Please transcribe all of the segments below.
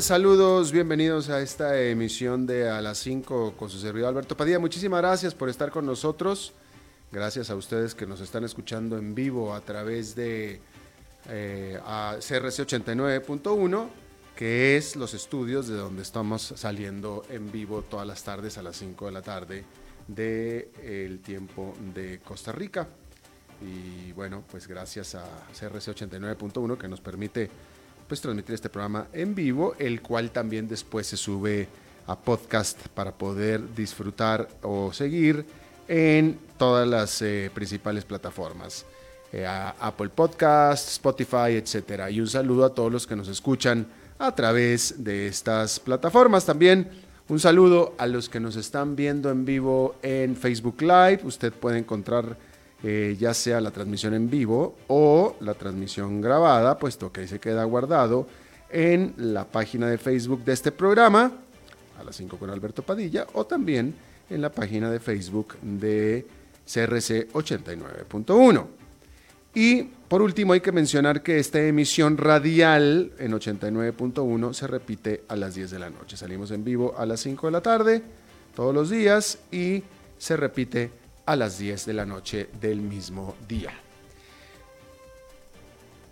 Saludos, bienvenidos a esta emisión de A las 5 con su servidor Alberto Padilla. Muchísimas gracias por estar con nosotros. Gracias a ustedes que nos están escuchando en vivo a través de eh, CRC 89.1, que es los estudios de donde estamos saliendo en vivo todas las tardes a las 5 de la tarde del el tiempo de Costa Rica. Y bueno, pues gracias a CRC 89.1 que nos permite pues transmitir este programa en vivo, el cual también después se sube a podcast para poder disfrutar o seguir en todas las eh, principales plataformas. Eh, Apple Podcast, Spotify, etc. Y un saludo a todos los que nos escuchan a través de estas plataformas. También un saludo a los que nos están viendo en vivo en Facebook Live. Usted puede encontrar eh, ya sea la transmisión en vivo o la transmisión grabada, puesto que ahí se queda guardado en la página de Facebook de este programa, a las 5 con Alberto Padilla, o también en la página de Facebook de CRC 89.1. Y por último hay que mencionar que esta emisión radial en 89.1 se repite a las 10 de la noche. Salimos en vivo a las 5 de la tarde todos los días y se repite a las 10 de la noche del mismo día.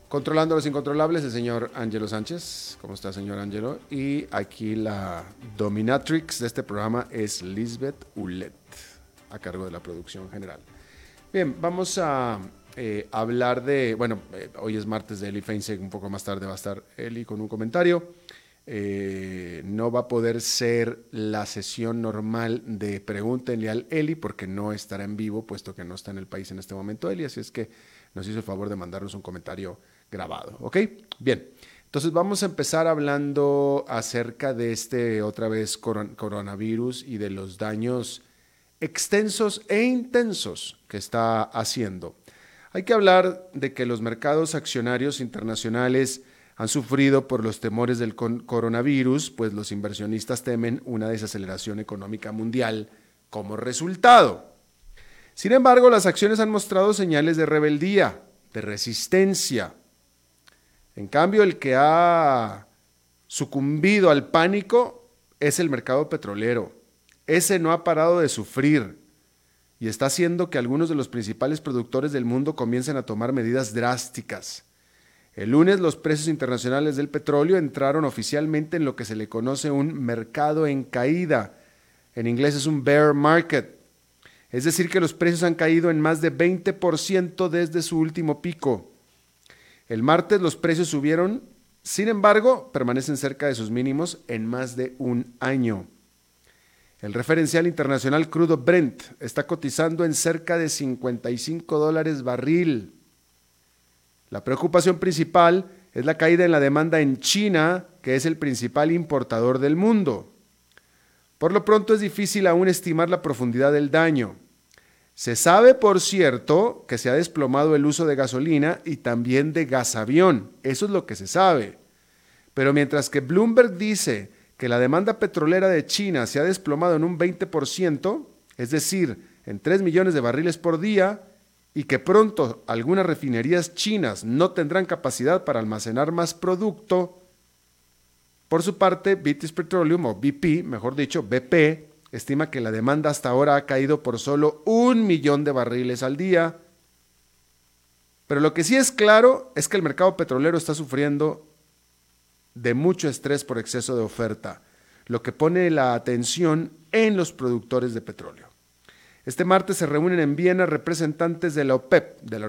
Controlando los incontrolables, el señor Angelo Sánchez. ¿Cómo está, señor Angelo? Y aquí la dominatrix de este programa es Lisbeth Ulet, a cargo de la producción general. Bien, vamos a eh, hablar de. Bueno, eh, hoy es martes de Eli Feinseg, un poco más tarde va a estar Eli con un comentario. Eh, no va a poder ser la sesión normal de Pregúntenle al Eli porque no estará en vivo, puesto que no está en el país en este momento Eli, así es que nos hizo el favor de mandarnos un comentario grabado, ¿ok? Bien, entonces vamos a empezar hablando acerca de este otra vez coronavirus y de los daños extensos e intensos que está haciendo. Hay que hablar de que los mercados accionarios internacionales han sufrido por los temores del coronavirus, pues los inversionistas temen una desaceleración económica mundial como resultado. Sin embargo, las acciones han mostrado señales de rebeldía, de resistencia. En cambio, el que ha sucumbido al pánico es el mercado petrolero. Ese no ha parado de sufrir y está haciendo que algunos de los principales productores del mundo comiencen a tomar medidas drásticas. El lunes los precios internacionales del petróleo entraron oficialmente en lo que se le conoce un mercado en caída. En inglés es un bear market. Es decir, que los precios han caído en más de 20% desde su último pico. El martes los precios subieron, sin embargo, permanecen cerca de sus mínimos en más de un año. El referencial internacional crudo Brent está cotizando en cerca de 55 dólares barril. La preocupación principal es la caída en la demanda en China, que es el principal importador del mundo. Por lo pronto es difícil aún estimar la profundidad del daño. Se sabe, por cierto, que se ha desplomado el uso de gasolina y también de gasavión. Eso es lo que se sabe. Pero mientras que Bloomberg dice que la demanda petrolera de China se ha desplomado en un 20%, es decir, en 3 millones de barriles por día, y que pronto algunas refinerías chinas no tendrán capacidad para almacenar más producto, por su parte, British Petroleum o BP, mejor dicho, BP, estima que la demanda hasta ahora ha caído por solo un millón de barriles al día. Pero lo que sí es claro es que el mercado petrolero está sufriendo de mucho estrés por exceso de oferta, lo que pone la atención en los productores de petróleo. Este martes se reúnen en Viena representantes de la OPEP, de la,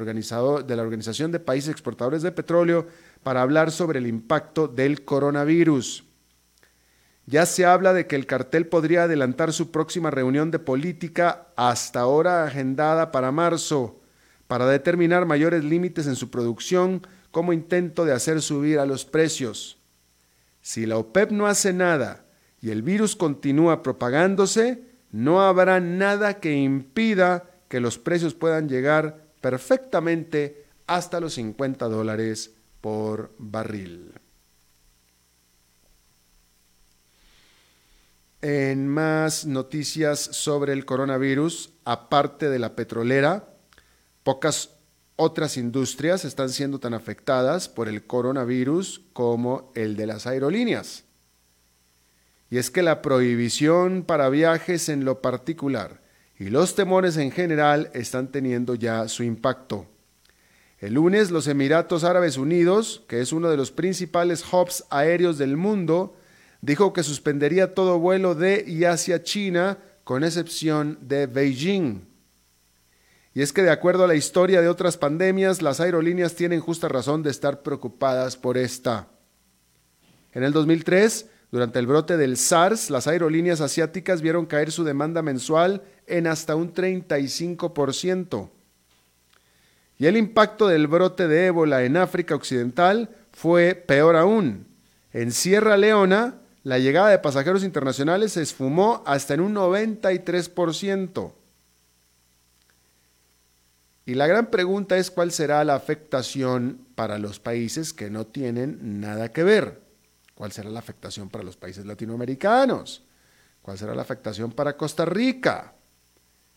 Organización de Países Exportadores de Petróleo, para hablar sobre el impacto del coronavirus. Ya se habla de que el cartel podría adelantar su próxima reunión de política hasta ahora agendada para marzo, para determinar mayores límites en su producción como intento de hacer subir a los precios. Si la OPEP no hace nada y el virus continúa propagándose, no habrá nada que impida que los precios puedan llegar perfectamente hasta los 50 dólares por barril. En más noticias sobre el coronavirus, aparte de la petrolera, pocas otras industrias están siendo tan afectadas por el coronavirus como el de las aerolíneas. Y es que la prohibición para viajes en lo particular y los temores en general están teniendo ya su impacto. El lunes los Emiratos Árabes Unidos, que es uno de los principales hubs aéreos del mundo, dijo que suspendería todo vuelo de y hacia China, con excepción de Beijing. Y es que de acuerdo a la historia de otras pandemias, las aerolíneas tienen justa razón de estar preocupadas por esta. En el 2003, durante el brote del SARS, las aerolíneas asiáticas vieron caer su demanda mensual en hasta un 35%. Y el impacto del brote de ébola en África Occidental fue peor aún. En Sierra Leona, la llegada de pasajeros internacionales se esfumó hasta en un 93%. Y la gran pregunta es cuál será la afectación para los países que no tienen nada que ver. ¿Cuál será la afectación para los países latinoamericanos? ¿Cuál será la afectación para Costa Rica?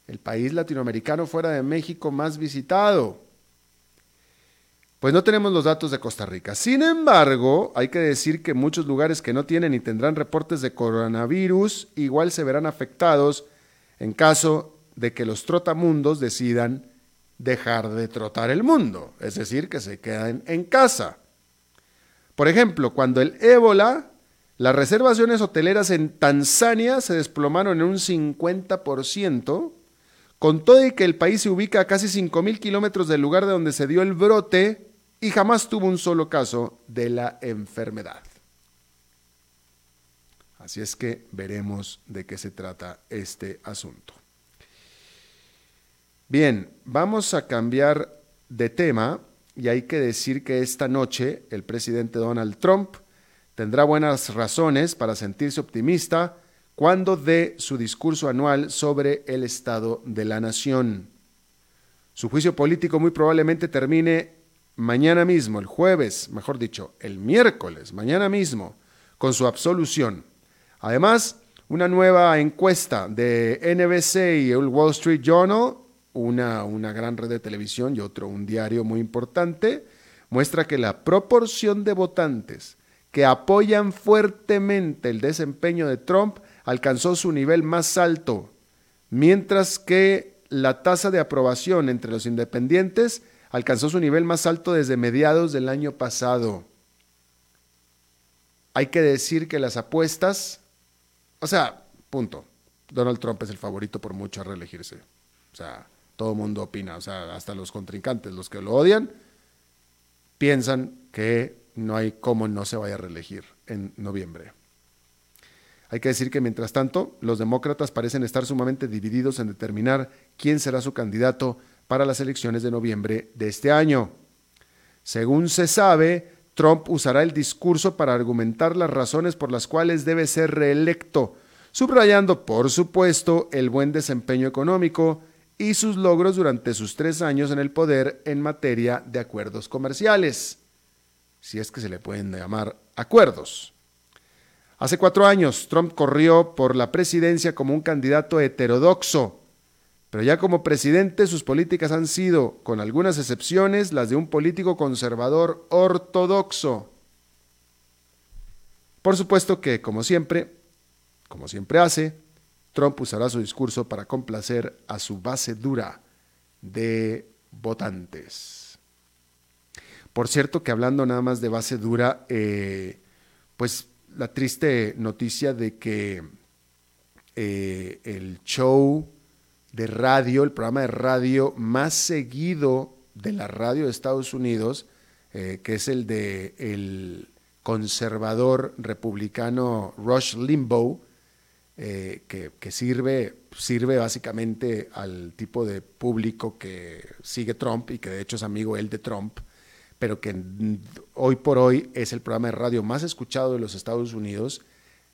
El país latinoamericano fuera de México más visitado. Pues no tenemos los datos de Costa Rica. Sin embargo, hay que decir que muchos lugares que no tienen ni tendrán reportes de coronavirus igual se verán afectados en caso de que los trotamundos decidan dejar de trotar el mundo, es decir, que se queden en casa. Por ejemplo, cuando el ébola, las reservaciones hoteleras en Tanzania se desplomaron en un 50%, con todo y que el país se ubica a casi 5.000 kilómetros del lugar de donde se dio el brote y jamás tuvo un solo caso de la enfermedad. Así es que veremos de qué se trata este asunto. Bien, vamos a cambiar de tema y hay que decir que esta noche el presidente Donald Trump tendrá buenas razones para sentirse optimista cuando dé su discurso anual sobre el estado de la nación. Su juicio político muy probablemente termine mañana mismo, el jueves, mejor dicho, el miércoles, mañana mismo, con su absolución. Además, una nueva encuesta de NBC y el Wall Street Journal una, una gran red de televisión y otro un diario muy importante, muestra que la proporción de votantes que apoyan fuertemente el desempeño de Trump alcanzó su nivel más alto, mientras que la tasa de aprobación entre los independientes alcanzó su nivel más alto desde mediados del año pasado. Hay que decir que las apuestas, o sea, punto. Donald Trump es el favorito por mucho a reelegirse. O sea, todo el mundo opina, o sea, hasta los contrincantes, los que lo odian, piensan que no hay cómo no se vaya a reelegir en noviembre. Hay que decir que mientras tanto, los demócratas parecen estar sumamente divididos en determinar quién será su candidato para las elecciones de noviembre de este año. Según se sabe, Trump usará el discurso para argumentar las razones por las cuales debe ser reelecto, subrayando, por supuesto, el buen desempeño económico, y sus logros durante sus tres años en el poder en materia de acuerdos comerciales, si es que se le pueden llamar acuerdos. Hace cuatro años, Trump corrió por la presidencia como un candidato heterodoxo, pero ya como presidente sus políticas han sido, con algunas excepciones, las de un político conservador ortodoxo. Por supuesto que, como siempre, como siempre hace, Trump usará su discurso para complacer a su base dura de votantes. Por cierto que hablando nada más de base dura, eh, pues la triste noticia de que eh, el show de radio, el programa de radio más seguido de la radio de Estados Unidos, eh, que es el de el conservador republicano Rush Limbaugh, eh, que, sirve, sirve básicamente al tipo de público que sigue Trump y que de hecho es amigo él de Trump, pero que hoy por hoy es el programa de radio más escuchado de los Estados Unidos,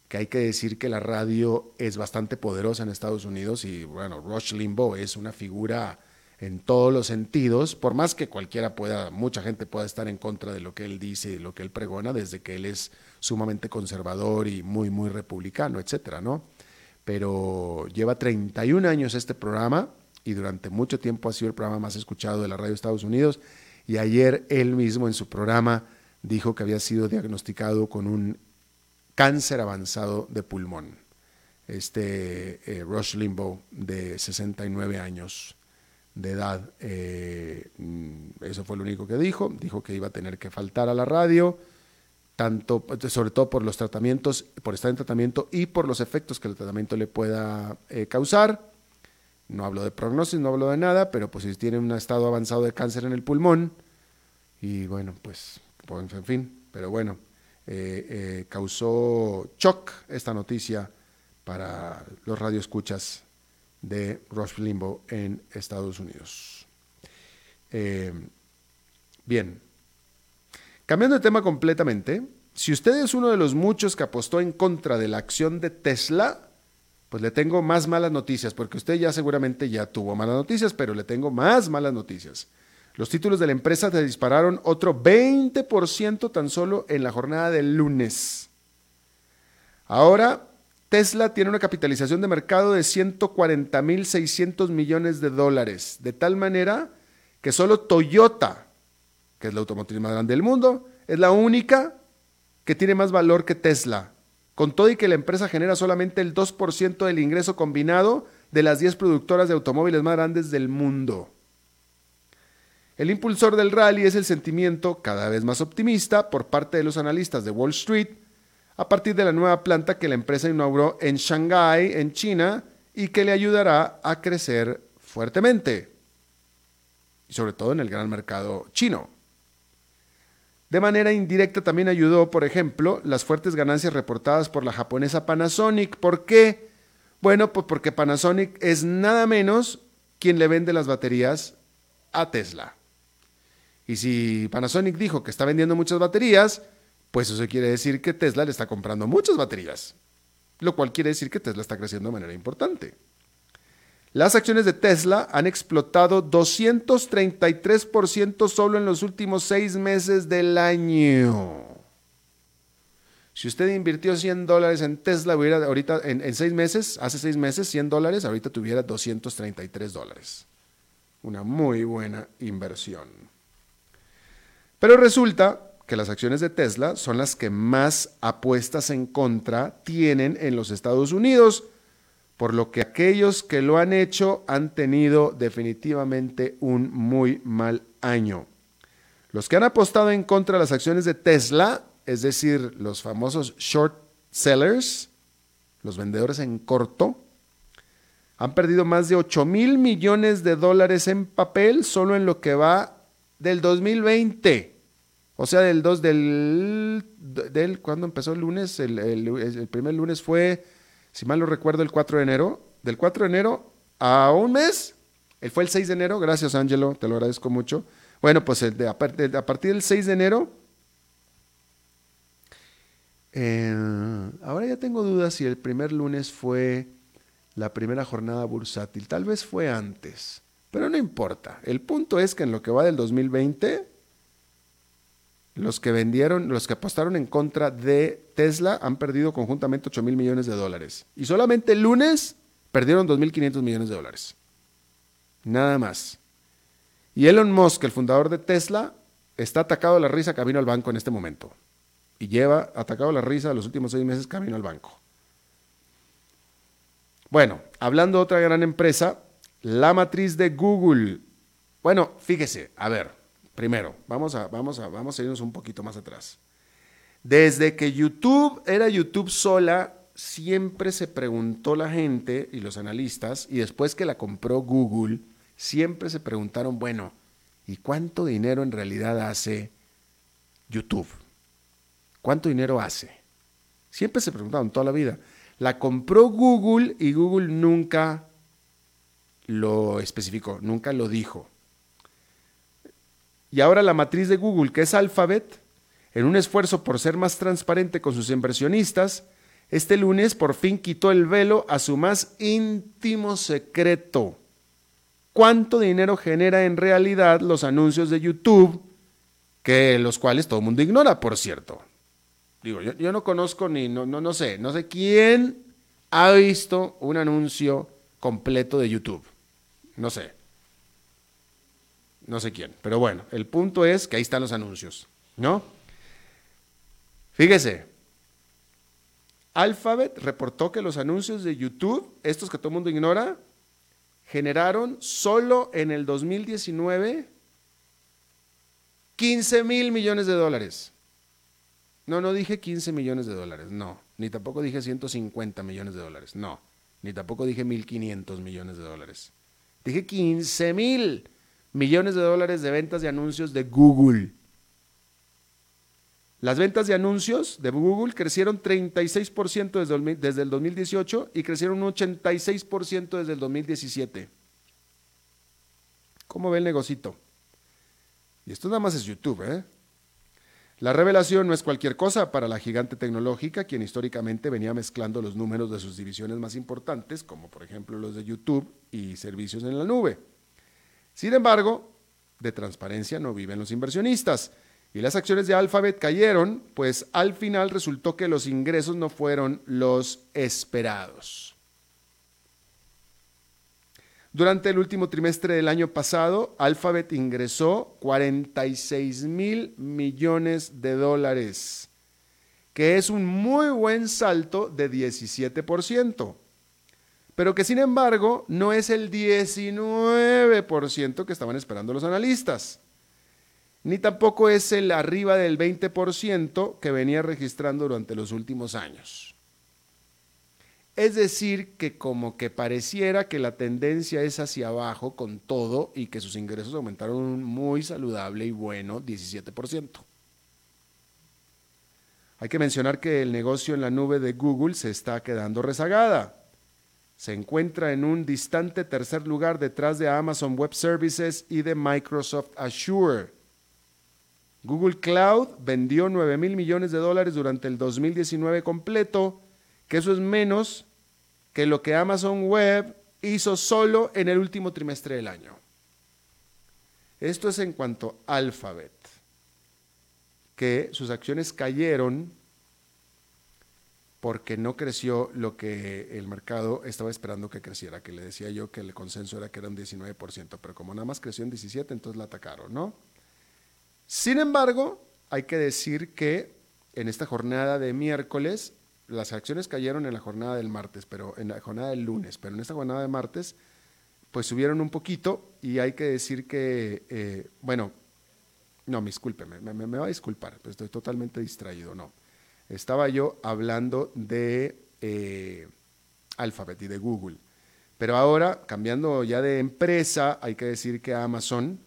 que hay que decir que la radio es bastante poderosa en Estados Unidos y bueno, Rush Limbaugh es una figura en todos los sentidos, por más que cualquiera pueda, mucha gente pueda estar en contra de lo que él dice y lo que él pregona, desde que él es sumamente conservador y muy, muy republicano, etcétera, ¿no? Pero lleva 31 años este programa y durante mucho tiempo ha sido el programa más escuchado de la radio de Estados Unidos. Y ayer él mismo en su programa dijo que había sido diagnosticado con un cáncer avanzado de pulmón. Este eh, Rush Limbaugh, de 69 años de edad, eh, mm, eso fue lo único que dijo. Dijo que iba a tener que faltar a la radio, tanto, sobre todo por los tratamientos, por estar en tratamiento y por los efectos que el tratamiento le pueda eh, causar. No hablo de prognosis, no hablo de nada, pero pues si tiene un estado avanzado de cáncer en el pulmón, y bueno, pues, pues en fin, pero bueno, eh, eh, causó shock esta noticia para los radioescuchas de Rush Limbo en Estados Unidos. Bien, cambiando de tema completamente, si usted es uno de los muchos que apostó en contra de la acción de Tesla, pues le tengo más malas noticias, porque usted ya seguramente ya tuvo malas noticias, pero le tengo más malas noticias. Los títulos de la empresa se dispararon otro 20% tan solo en la jornada del lunes. Ahora, Tesla tiene una capitalización de mercado de 140.600 millones de dólares, de tal manera que solo Toyota, que es la automotriz más grande del mundo, es la única que tiene más valor que Tesla con todo y que la empresa genera solamente el 2% del ingreso combinado de las 10 productoras de automóviles más grandes del mundo. El impulsor del rally es el sentimiento cada vez más optimista por parte de los analistas de Wall Street a partir de la nueva planta que la empresa inauguró en Shanghái, en China, y que le ayudará a crecer fuertemente, y sobre todo en el gran mercado chino. De manera indirecta también ayudó, por ejemplo, las fuertes ganancias reportadas por la japonesa Panasonic. ¿Por qué? Bueno, pues porque Panasonic es nada menos quien le vende las baterías a Tesla. Y si Panasonic dijo que está vendiendo muchas baterías, pues eso quiere decir que Tesla le está comprando muchas baterías, lo cual quiere decir que Tesla está creciendo de manera importante. Las acciones de Tesla han explotado 233% solo en los últimos seis meses del año. Si usted invirtió 100 dólares en Tesla, hubiera ahorita en, seis meses, hace seis meses, 100 dólares, ahorita tuviera 233 dólares. Una muy buena inversión. Pero resulta que las acciones de Tesla son las que más apuestas en contra tienen en los Estados Unidos por lo que aquellos que lo han hecho han tenido definitivamente un muy mal año. Los que han apostado en contra de las acciones de Tesla, es decir, los famosos short sellers, los vendedores en corto, han perdido más de 8 mil millones de dólares en papel solo en lo que va del 2020. O sea, del 2 del, del ¿cuándo empezó el lunes? el primer lunes fue si mal no recuerdo, el 4 de enero. Del 4 de enero a un mes, él fue el 6 de enero, gracias Angelo, te lo agradezco mucho. Bueno, pues a, partir del 6 de enero, eh, ahora ya tengo dudas si el primer lunes fue la primera jornada bursátil, tal vez fue antes, pero no importa. El punto es que en lo que va del 2020, los que vendieron, los que apostaron en contra de Tesla han perdido conjuntamente 8 mil millones de dólares. Y solamente el lunes perdieron 2.500 millones de dólares. Nada más. Y Elon Musk, el fundador de Tesla, está atacado a la risa camino al banco en este momento. Y lleva atacado a la risa los últimos seis meses camino al banco. Bueno, hablando de otra gran empresa, la matriz de Google. Bueno, fíjese, a ver, Primero, vamos a, vamos a, vamos a irnos un poquito más atrás. Desde que YouTube era YouTube sola, siempre se preguntó la gente y los analistas, y después que la compró Google, siempre se preguntaron, bueno, ¿y cuánto dinero en realidad hace YouTube? ¿Cuánto dinero hace? Siempre se preguntaron toda la vida. La compró Google y Google nunca lo especificó, nunca lo dijo. Y ahora la matriz de Google, que es Alphabet, en un esfuerzo por ser más transparente con sus inversionistas, este lunes por fin quitó el velo a su más íntimo secreto. ¿Cuánto dinero genera en realidad los anuncios de YouTube, que los cuales todo el mundo ignora, por cierto? Digo, yo, no conozco ni, no, no, no sé, no sé quién ha visto un anuncio completo de YouTube. No sé. No sé quién. Pero bueno, el punto es que ahí están los anuncios, ¿no? Fíjese, Alphabet reportó que los anuncios de YouTube, estos que todo el mundo ignora, generaron solo en el 2019 15 mil millones de dólares. No, no dije 15 millones de dólares, no. Ni tampoco dije 150 millones de dólares, no. Ni tampoco dije 1.500 millones de dólares. Dije 15 mil millones de dólares de ventas de anuncios de Google. Las ventas de anuncios de Google crecieron 36% desde el 2018 y crecieron un 86% desde el 2017. ¿Cómo ve el negocito? Y esto nada más es YouTube, ¿eh? La revelación no es cualquier cosa para la gigante tecnológica, quien históricamente venía mezclando los números de sus divisiones más importantes, como por ejemplo los de YouTube y servicios en la nube. Sin embargo, de transparencia no viven los inversionistas y las acciones de Alphabet cayeron, pues al final resultó que los ingresos no fueron los esperados. Durante el último trimestre del año pasado, Alphabet ingresó 46 mil millones de dólares, que es un muy buen salto de 17%, pero que sin embargo no es el 19% que estaban esperando los analistas ni tampoco es el arriba del 20% que venía registrando durante los últimos años. Es decir, que como que pareciera que la tendencia es hacia abajo con todo y que sus ingresos aumentaron un muy saludable y bueno 17%. Hay que mencionar que el negocio en la nube de Google se está quedando rezagada. Se encuentra en un distante tercer lugar detrás de Amazon Web Services y de Microsoft Azure Google Cloud vendió 9 mil millones de dólares durante el 2019 completo, que eso es menos que lo que Amazon Web hizo solo en el último trimestre del año. Esto es en cuanto a Alphabet, que sus acciones cayeron porque no creció lo que el mercado estaba esperando que creciera, que le decía yo que el consenso era que era un 19%, pero como nada más creció en 17, entonces la atacaron, ¿no? Sin embargo, hay que decir que en esta jornada de miércoles, las acciones cayeron en la jornada del martes, pero en la jornada del lunes, pero en esta jornada de martes, pues subieron un poquito y hay que decir que, eh, bueno, no, me disculpe, me, me, va a disculpar, pues estoy totalmente distraído, no. Estaba yo hablando de eh, Alphabet y de Google, pero ahora, cambiando ya de empresa, hay que decir que Amazon,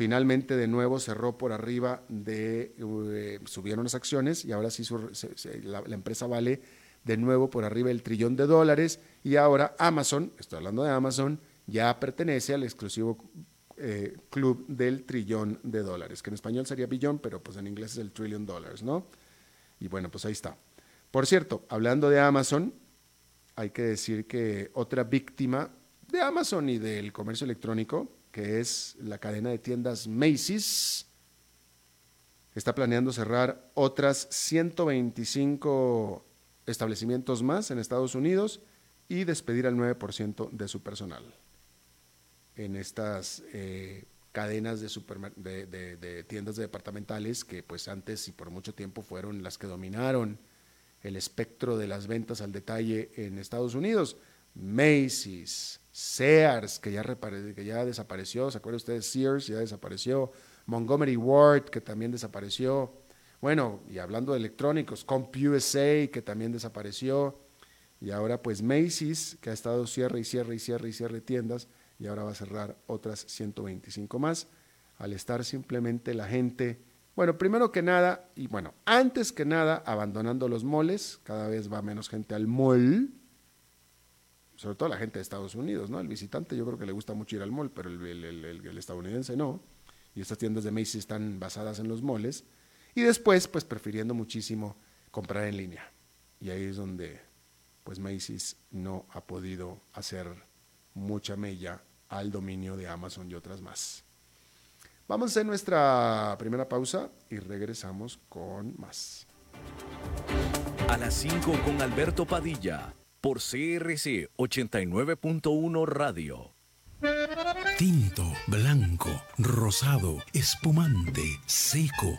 Finalmente, de nuevo, cerró por arriba de, eh, subieron las acciones y ahora sí la, empresa vale de nuevo por arriba del trillón de dólares y ahora Amazon, estoy hablando de Amazon, ya pertenece al exclusivo eh, club del trillón de dólares, que en español sería billón, pero pues en inglés es el trillion dollars, ¿no? Y bueno, pues ahí está. Por cierto, hablando de Amazon, hay que decir que otra víctima de Amazon y del comercio electrónico, que es la cadena de tiendas Macy's, está planeando cerrar otras 125 establecimientos más en Estados Unidos y despedir al 9% de su personal. En estas eh, cadenas de, de, tiendas departamentales que pues antes y por mucho tiempo fueron las que dominaron el espectro de las ventas al detalle en Estados Unidos. Macy's, Sears, que ya, que ya desapareció, ¿se acuerdan ustedes? Sears ya desapareció, Montgomery Ward, que también desapareció, bueno, y hablando de electrónicos, CompUSA, que también desapareció, y ahora pues Macy's, que ha estado cierre y cierre y cierre y cierre tiendas, y ahora va a cerrar otras 125 más, al estar simplemente la gente, bueno, primero que nada, y bueno, antes que nada, abandonando los moles, cada vez va menos gente al mall, sobre todo la gente de Estados Unidos, ¿no? El visitante yo creo que le gusta mucho ir al mall, pero el, estadounidense no. y estas tiendas de Macy's están basadas en los moles. Y después, pues prefiriendo muchísimo comprar en línea. Y ahí es donde, pues Macy's no ha podido hacer mucha mella al dominio de Amazon y otras más. Vamos a hacer nuestra primera pausa y regresamos con más. A las 5 con Alberto Padilla por CRC 89.1 Radio. Tinto, blanco, rosado, espumante, seco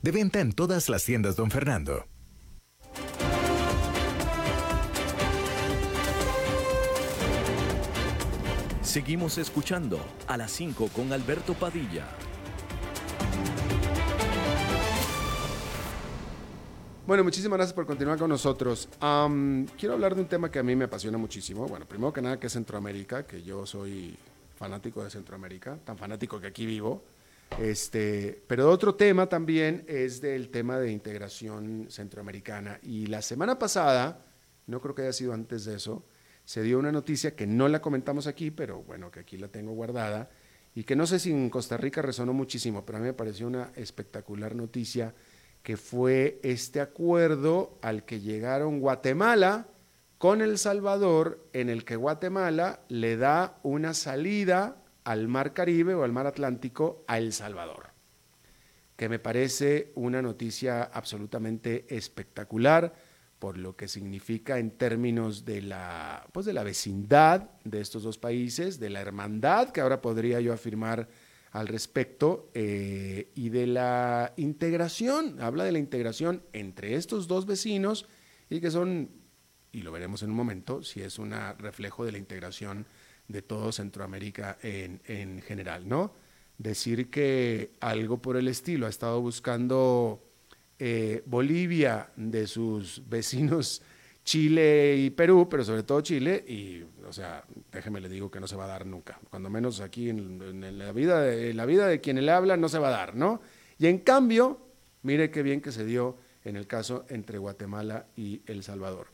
De venta en todas las tiendas, don Fernando. Seguimos escuchando a las 5 con Alberto Padilla. Bueno, muchísimas gracias por continuar con nosotros. quiero hablar de un tema que a mí me apasiona muchísimo. Bueno, primero que nada que es Centroamérica, que yo soy fanático de Centroamérica, tan fanático que aquí vivo. Este, pero otro tema también es del tema de integración centroamericana. Y la semana pasada, no creo que haya sido antes de eso, se dio una noticia que no la comentamos aquí, pero bueno, que aquí la tengo guardada, y que no sé si en Costa Rica resonó muchísimo, pero a mí me pareció una espectacular noticia, que fue este acuerdo al que llegaron Guatemala con El Salvador, en el que Guatemala le da una salida al Mar Caribe o al Mar Atlántico a El Salvador, que me parece una noticia absolutamente espectacular por lo que significa en términos de la, pues de la vecindad de estos dos países, de la hermandad que ahora podría yo afirmar al respecto, eh, y de la integración, habla de la integración entre estos dos vecinos y que son, y lo veremos en un momento, si es un reflejo de la integración de todo Centroamérica en, general, ¿no? Decir que algo por el estilo ha estado buscando eh, Bolivia de sus vecinos Chile y Perú, pero sobre todo Chile, y, o sea, déjeme le digo que no se va a dar nunca, cuando menos aquí en, la, vida de, la vida de quien le habla no se va a dar, ¿no? Y en cambio, mire qué bien que se dio en el caso entre Guatemala y El Salvador.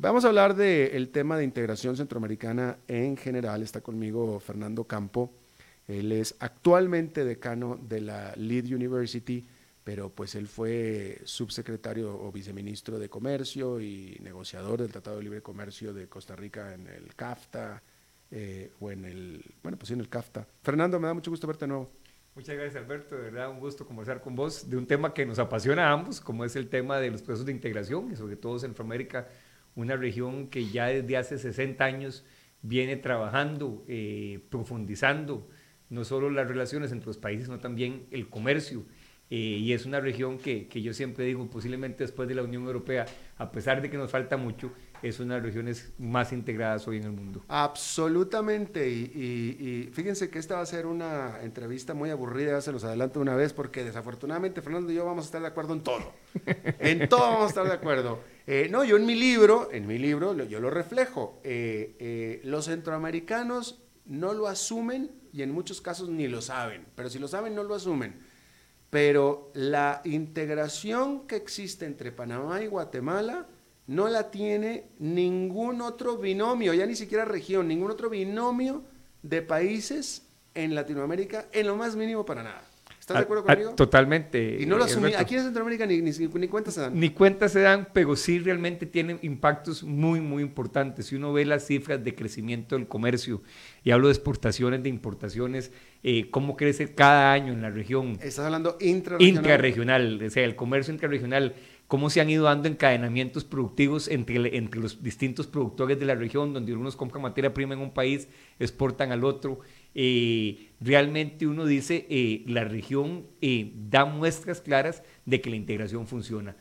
Vamos a hablar del tema de integración centroamericana en general. Está conmigo Fernando Campo. Él es actualmente decano de la Lead University, pero pues él fue subsecretario o viceministro de Comercio y negociador del Tratado de Libre Comercio de Costa Rica en el CAFTA eh, o en el, bueno, pues en el CAFTA. Fernando, me da mucho gusto verte de nuevo. Muchas gracias Alberto, de verdad un gusto conversar con vos de un tema que nos apasiona a ambos, como es el tema de los procesos de integración y sobre todo Centroamérica una región que ya desde hace 60 años viene trabajando, eh, profundizando no solo las relaciones entre los países, sino también el comercio. Eh, y es una región que, que, yo siempre digo, posiblemente después de la Unión Europea, a pesar de que nos falta mucho, es una de las regiones más integradas hoy en el mundo. Absolutamente. Y, y, fíjense que esta va a ser una entrevista muy aburrida, ya se los adelanto una vez, porque desafortunadamente Fernando y yo vamos a estar de acuerdo en todo. en todo vamos a estar de acuerdo. Eh, no, yo en mi libro, en mi libro, yo lo reflejo. Eh, eh, los centroamericanos no lo asumen y en muchos casos ni lo saben, pero si lo saben no lo asumen. Pero la integración que existe entre Panamá y Guatemala no la tiene ningún otro binomio, ya ni siquiera región, ningún otro binomio de países en Latinoamérica en lo más mínimo para nada. ¿Estás de acuerdo conmigo? totalmente. Y no lo asumí. Aquí en Centroamérica ni, ni, ni cuenta se dan. Ni cuenta se dan, pero sí realmente tienen impactos muy, muy importantes. Si uno ve las cifras de crecimiento del comercio, y hablo de exportaciones, de importaciones, eh, cómo crece cada año en la región. Estás hablando intrarregional. Intrarregional, o sea, el comercio intrarregional cómo se han ido dando encadenamientos productivos entre, entre los distintos productores de la región, donde unos compran materia prima en un país, exportan al otro. Eh, realmente uno dice, eh, la región eh, da muestras claras de que la integración funciona.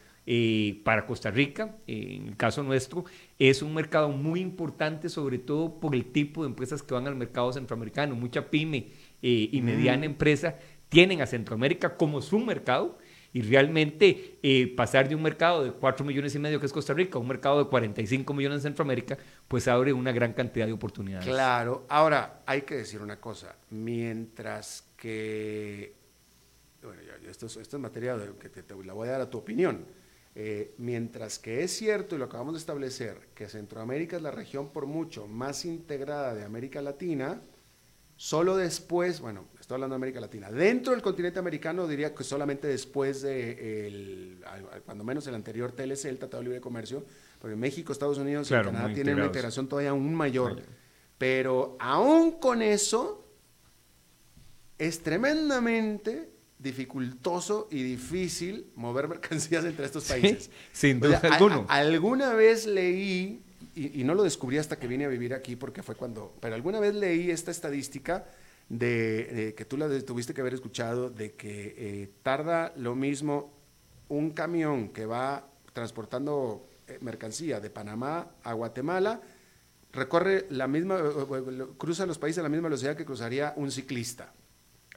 para Costa Rica, en el caso nuestro, es un mercado muy importante, sobre todo por el tipo de empresas que van al mercado centroamericano. Mucha pyme y mediana empresa tienen a Centroamérica como su mercado y realmente eh, pasar de un mercado de 4 millones y medio que es Costa Rica a un mercado de 45 millones en Centroamérica, pues abre una gran cantidad de oportunidades. Claro, ahora hay que decir una cosa, mientras que, bueno, esto, es, esto es materia que te, la voy a dar a tu opinión, eh, mientras que es cierto, y lo acabamos de establecer, que Centroamérica es la región por mucho más integrada de América Latina, solo después, bueno, Estoy hablando de América Latina. Dentro del continente americano diría que solamente después de, cuando menos el anterior TLC, el Tratado de Libre Comercio, porque México, Estados Unidos y Canadá tienen una integración todavía aún mayor. Pero aún con eso, es tremendamente dificultoso y difícil mover mercancías entre estos países. sin duda alguna. alguna vez leí, y, y, no lo descubrí hasta que vine a vivir aquí porque fue cuando, pero alguna vez leí esta estadística de, que tú la tuviste que haber escuchado, de que eh, tarda lo mismo un camión que va transportando eh, mercancía de Panamá a Guatemala, recorre la misma, cruza los países a la misma velocidad que cruzaría un ciclista.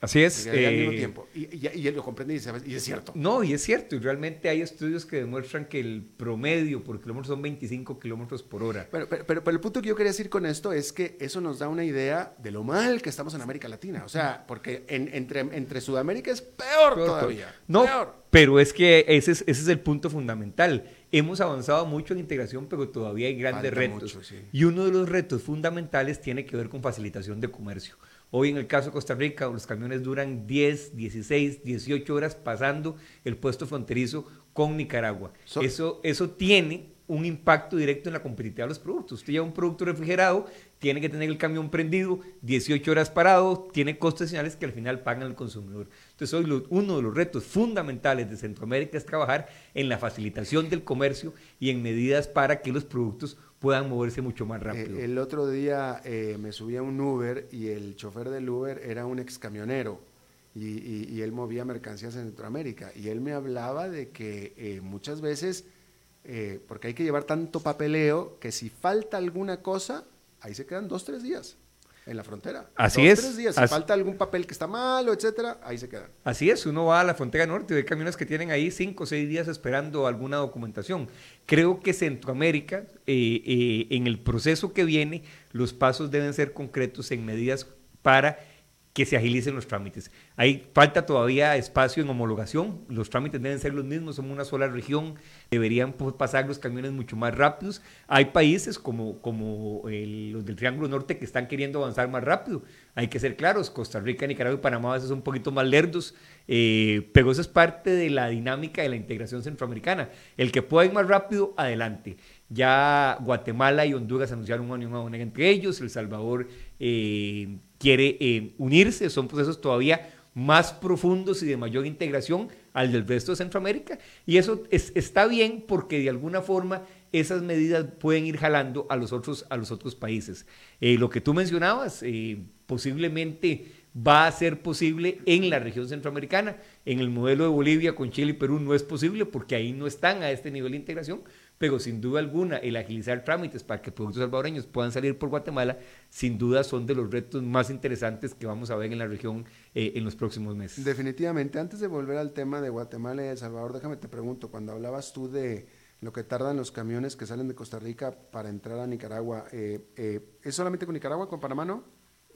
Así es. al mismo eh, tiempo. Y, él lo comprende y, dice, y, es cierto. No, y es cierto. Y realmente hay estudios que demuestran que el promedio por kilómetro son 25 kilómetros por hora. Pero, pero, pero, el punto que yo quería decir con esto es que eso nos da una idea de lo mal que estamos en América Latina. O sea, porque entre, entre Sudamérica es peor, todavía. No, peor. pero es que ese es, ese es el punto fundamental. Hemos avanzado mucho en integración, pero todavía hay grandes retos. Y uno de los retos fundamentales tiene que ver con facilitación de comercio. Hoy en el caso de Costa Rica, los camiones duran 10, 16, 18 horas pasando el puesto fronterizo con Nicaragua. eso, eso tiene un impacto directo en la competitividad de los productos. Usted lleva un producto refrigerado, tiene que tener el camión prendido, 18 horas parado, tiene costos adicionales que al final pagan el consumidor. Entonces, hoy uno de los retos fundamentales de Centroamérica es trabajar en la facilitación del comercio y en medidas para que los productos puedan moverse mucho más rápido. el otro día eh, me subí a un Uber y el chofer del Uber era un ex camionero y, él movía mercancías en Centroamérica y él me hablaba de que eh, muchas veces, eh, porque hay que llevar tanto papeleo, que si falta alguna cosa, ahí se quedan dos, tres días en la frontera. Así es. Tres días. Si falta algún papel que está malo, etcétera, ahí se quedan. Así es. Uno va a la frontera norte y hay camiones que tienen ahí cinco o seis días esperando alguna documentación. Creo que Centroamérica, eh, eh, en el proceso que viene, los pasos deben ser concretos en medidas para que se agilicen los trámites. Hay falta todavía espacio en homologación, los trámites deben ser los mismos, somos una sola región, deberían pasar los camiones mucho más rápidos. Hay países como, como los del Triángulo Norte que están queriendo avanzar más rápido. Hay que ser claros, Costa Rica, Nicaragua y Panamá a veces son un poquito más lerdos, eh, pero eso es parte de la dinámica de la integración centroamericana. El que pueda ir más rápido, adelante. Ya Guatemala y Honduras anunciaron una unión entre ellos, El Salvador eh, quiere eh, unirse, son procesos todavía más profundos y de mayor integración al del resto de Centroamérica. Y eso está bien porque de alguna forma esas medidas pueden ir jalando a los otros, a los otros países. Eh, lo que tú mencionabas, eh, posiblemente va a ser posible en la región centroamericana. En el modelo de Bolivia con Chile y Perú no es posible porque ahí no están a este nivel de integración, pero sin duda alguna el agilizar trámites para que productos salvadoreños puedan salir por Guatemala, sin duda son de los retos más interesantes que vamos a ver en la región eh, en los próximos meses. Definitivamente, antes de volver al tema de Guatemala y El Salvador, déjame te pregunto, cuando hablabas tú de lo que tardan los camiones que salen de Costa Rica para entrar a Nicaragua, eh, eh, ¿es solamente con Nicaragua, con Panamá no?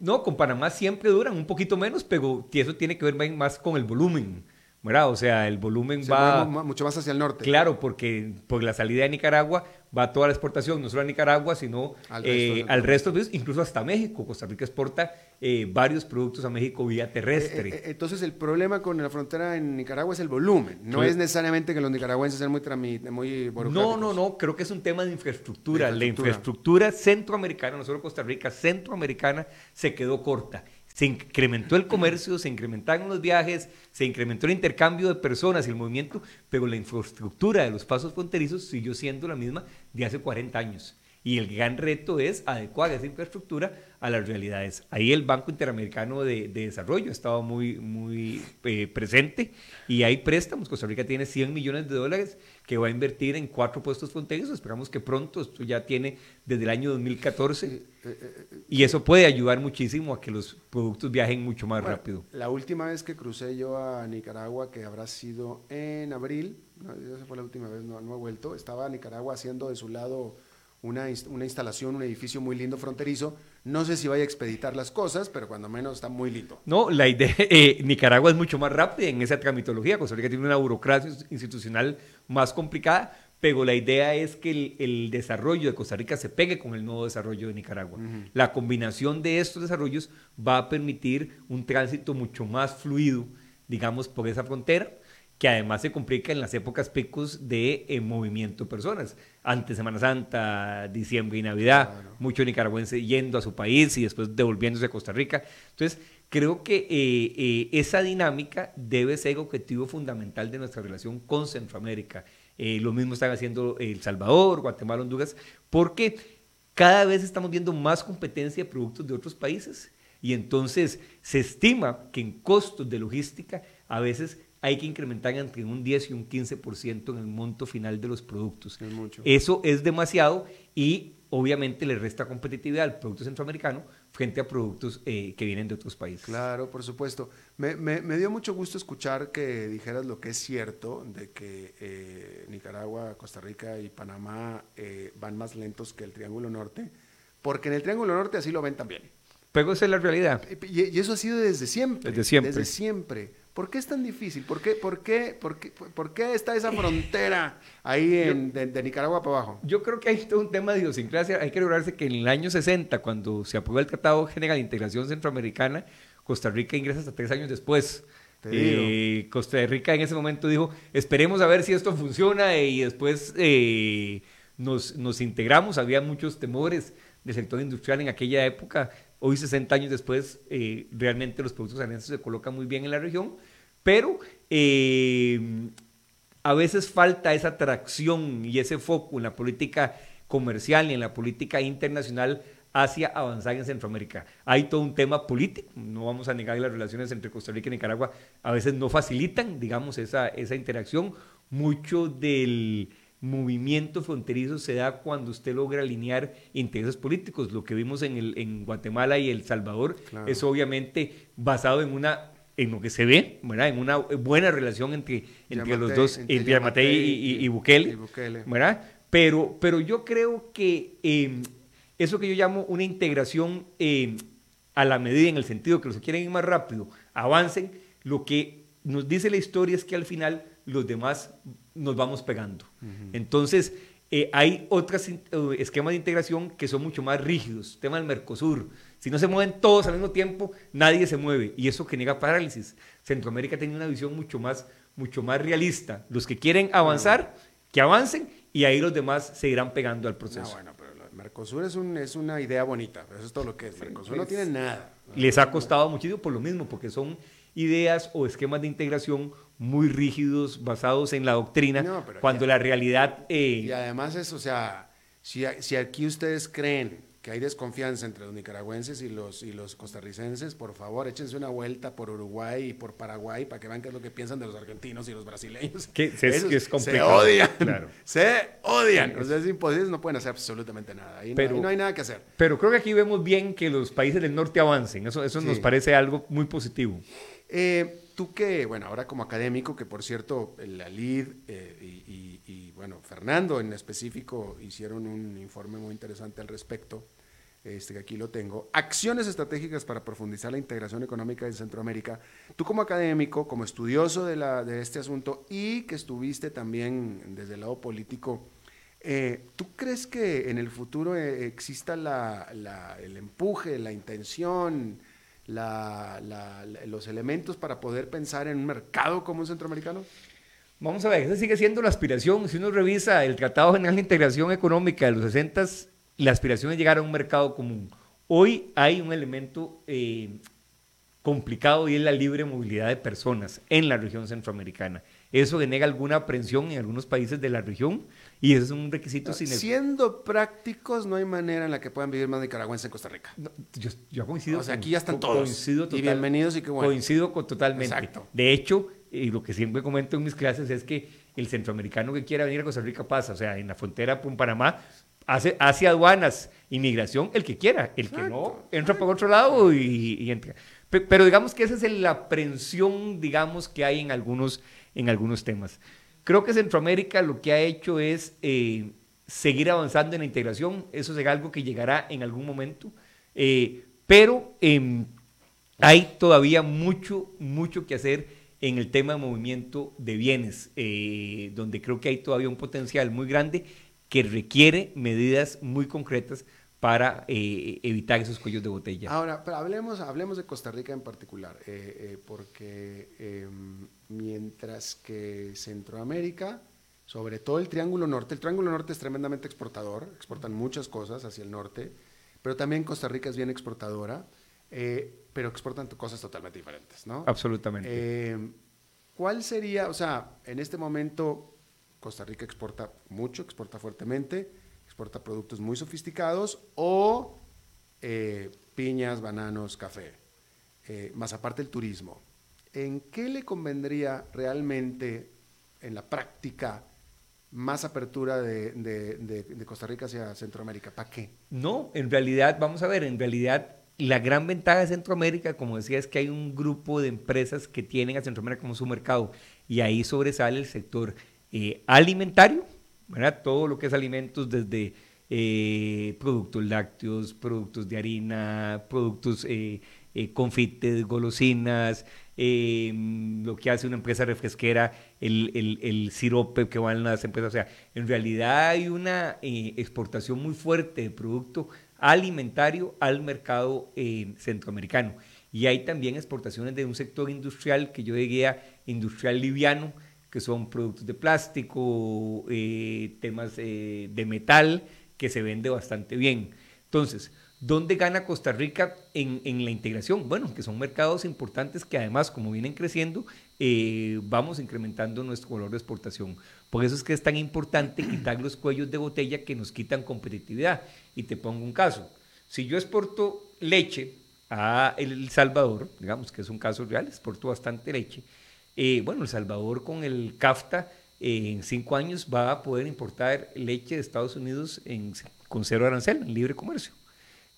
No, con Panamá siempre duran un poquito menos, pero eso tiene que ver más con el volumen. ¿Verdad? O sea, el volumen va... Mucho más hacia el norte. Claro, porque por la salida de Nicaragua va toda la exportación, no solo a Nicaragua, sino al resto, de eh, incluso hasta México. Costa Rica exporta eh, varios productos a México vía terrestre. Eh, entonces, el problema con la frontera en Nicaragua es el volumen. No es necesariamente que los nicaragüenses sean muy, muy No, no, no. Creo que es un tema de infraestructura. La infraestructura centroamericana, no solo Costa Rica, centroamericana, se quedó corta se incrementó el comercio, se incrementaron los viajes, se incrementó el intercambio de personas y el movimiento, pero la infraestructura de los pasos fronterizos siguió siendo la misma de hace 40 años. Y el gran reto es adecuar esa infraestructura a las realidades. Ahí el Banco Interamericano de, Desarrollo ha estado muy, muy eh, presente y hay préstamos. Costa Rica tiene 100 millones de dólares que va a invertir en cuatro puestos fronterizos. Esperamos que pronto, esto ya tiene desde el año 2014, eh, eh, y eso puede ayudar muchísimo a que los productos viajen mucho más rápido. La última vez que crucé yo a Nicaragua, que habrá sido en abril, esa fue la última vez, no, no he vuelto, estaba Nicaragua haciendo de su lado una, una, instalación, un edificio muy lindo fronterizo. No sé si vaya a expeditar las cosas, pero cuando menos está muy lindo. No, la idea, eh, Nicaragua es mucho más rápida en esa tramitología. Costa Rica tiene una burocracia institucional más complicada, pero la idea es que el, desarrollo de Costa Rica se pegue con el nuevo desarrollo de Nicaragua. La combinación de estos desarrollos va a permitir un tránsito mucho más fluido, digamos, por esa frontera que además se complica en las épocas picos de eh, movimiento de personas. Antes Semana Santa, diciembre y Navidad, muchos mucho nicaragüense yendo a su país y después devolviéndose a Costa Rica. Entonces, creo que eh, eh, esa dinámica debe ser objetivo fundamental de nuestra relación con Centroamérica. lo mismo están haciendo El Salvador, Guatemala, Honduras, porque cada vez estamos viendo más competencia de productos de otros países y entonces se estima que en costos de logística a veces hay que incrementar entre un 10 y un 15% en el monto final de los productos. Eso es demasiado y obviamente le resta competitividad al producto centroamericano frente a productos eh, que vienen de otros países. Claro, por supuesto. Me, dio mucho gusto escuchar que dijeras lo que es cierto, de que eh, Nicaragua, Costa Rica y Panamá eh, van más lentos que el Triángulo Norte, porque en el Triángulo Norte así lo ven también. Pero esa es la realidad. Y, y eso ha sido desde siempre. Desde siempre. Desde siempre. ¿Por qué es tan difícil? ¿Por qué, por qué, por qué, por qué está esa frontera ahí en, de, Nicaragua para abajo? Yo creo que hay todo un tema de idiosincrasia. Hay que lograrse que en el año 60, cuando se aprobó el Tratado General de Integración Centroamericana, Costa Rica ingresa hasta tres años después. Eh, Costa Rica en ese momento dijo, esperemos a ver si esto funciona y después eh, nos, nos integramos. Había muchos temores del sector industrial en aquella época Hoy, 60 años después, eh, realmente los productos alianzas se colocan muy bien en la región, pero eh, a veces falta esa atracción y ese foco en la política comercial y en la política internacional hacia avanzar en Centroamérica. Hay todo un tema político, no vamos a negar que las relaciones entre Costa Rica y Nicaragua a veces no facilitan, digamos, esa, esa interacción. Mucho del movimiento fronterizo se da cuando usted logra alinear intereses políticos. Lo que vimos en, el, en Guatemala y El Salvador es obviamente basado en una en lo que se ve, ¿verdad? en una buena relación entre, entre los dos, entre, Yamatei y, Bukele, ¿verdad? Pero, pero yo creo que em, eso que yo llamo una integración em, a la medida, en el sentido que los que quieren ir más rápido avancen, lo que nos dice la historia es que al final los demás nos vamos pegando. Entonces, eh, hay otros eh, esquemas de integración que son mucho más rígidos. Tema del Mercosur. Si no se mueven todos al mismo tiempo, nadie se mueve. Y eso genera parálisis. Centroamérica tiene una visión mucho más, mucho más realista. Los que quieren avanzar, que avancen, y ahí los demás se irán pegando al proceso. bueno, pero el Mercosur es, un, es una idea bonita. Eso es todo lo que es. Mercosur no tiene nada. Les ha costado muchísimo por lo mismo, porque son ideas o esquemas de integración muy rígidos, basados en la doctrina, cuando la realidad... Eh, y además es, o sea, si, si, aquí ustedes creen que hay desconfianza entre los nicaragüenses y los, y los costarricenses, por favor, échense una vuelta por Uruguay y por Paraguay para que vean qué es lo que piensan de los argentinos y los brasileños. Que, es, es complicado. Se odian, claro. se odian. O sea, es imposible, no pueden hacer absolutamente nada. Ahí, pero, no, hay nada que hacer. Pero creo que aquí vemos bien que los países del norte avancen. Eso, eso nos parece algo muy positivo. Eh, tú que, bueno, ahora como académico, que por cierto, la LID eh, y, bueno, Fernando en específico hicieron un informe muy interesante al respecto. este, que aquí lo tengo, acciones estratégicas para profundizar la integración económica en Centroamérica. Tú como académico, como estudioso de, la, de este asunto y que estuviste también desde el lado político, eh, ¿tú crees que en el futuro exista la, el empuje, la intención, los elementos para poder pensar en un mercado como un centroamericano? Vamos a ver, esa sigue siendo la aspiración. Si uno revisa el Tratado General de Integración Económica de los 60 la aspiración es llegar a un mercado común. Hoy hay un elemento eh, complicado y es la libre movilidad de personas en la región centroamericana. Eso genera alguna aprensión en algunos países de la región y eso es un requisito sin Siendo prácticos, no hay manera en la que puedan vivir más nicaragüenses en Costa Rica. yo, yo, coincido. O sea, aquí ya están todos. Coincido y bienvenidos y qué bueno. Coincido con, totalmente. Exacto. De hecho, y lo que siempre comento en mis clases es que el centroamericano que quiera venir a Costa Rica pasa. O sea, en la frontera con Panamá hace, hace aduanas, inmigración, el que quiera, el que no, entra por otro lado y, entra. Pero, digamos que esa es la aprensión, digamos, que hay en algunos, en algunos temas. Creo que Centroamérica lo que ha hecho es eh, seguir avanzando en la integración, eso es algo que llegará en algún momento, eh, pero em, hay todavía mucho, mucho que hacer en el tema de movimiento de bienes, eh, donde creo que hay todavía un potencial muy grande que requiere medidas muy concretas para evitar esos cuellos de botella. Ahora, pero hablemos, hablemos de Costa Rica en particular, porque em, mientras que Centroamérica, sobre todo el Triángulo Norte, el Triángulo Norte es tremendamente exportador, exportan muchas cosas hacia el norte, pero también Costa Rica es bien exportadora, pero exportan cosas totalmente diferentes, ¿no? Absolutamente. Em, ¿Cuál sería, o sea, en este momento Costa Rica exporta mucho, exporta fuertemente, exporta productos muy sofisticados o eh, piñas, bananos, café, eh, más aparte el turismo. ¿En qué le convendría realmente en la práctica más apertura de, Costa Rica hacia Centroamérica? ¿Para qué? No, en realidad, vamos a ver, en realidad la gran ventaja de Centroamérica, como decía, es que hay un grupo de empresas que tienen a Centroamérica como su mercado y ahí sobresale el sector eh, alimentario, ¿verdad? todo lo que es alimentos desde eh, productos lácteos, productos de harina, productos eh, confites, golosinas, lo que hace una empresa refresquera, el, el, sirope que van las empresas. O sea, en realidad hay una exportación muy fuerte de producto alimentario al mercado centroamericano. Y hay también exportaciones de un sector industrial que yo diría industrial liviano, que son productos de plástico, eh, temas eh, de metal, que se vende bastante bien. Entonces, ¿dónde gana Costa Rica en, la integración? Bueno, que son mercados importantes que además, como vienen creciendo, eh, vamos incrementando nuestro valor de exportación. Por eso es que es tan importante quitar los cuellos de botella que nos quitan competitividad. Y te pongo un caso. Si yo exporto leche a El Salvador, digamos que es un caso real, exporto bastante leche, eh, bueno, El Salvador con el CAFTA eh, en cinco años va a poder importar leche de Estados Unidos con cero arancel, en libre comercio.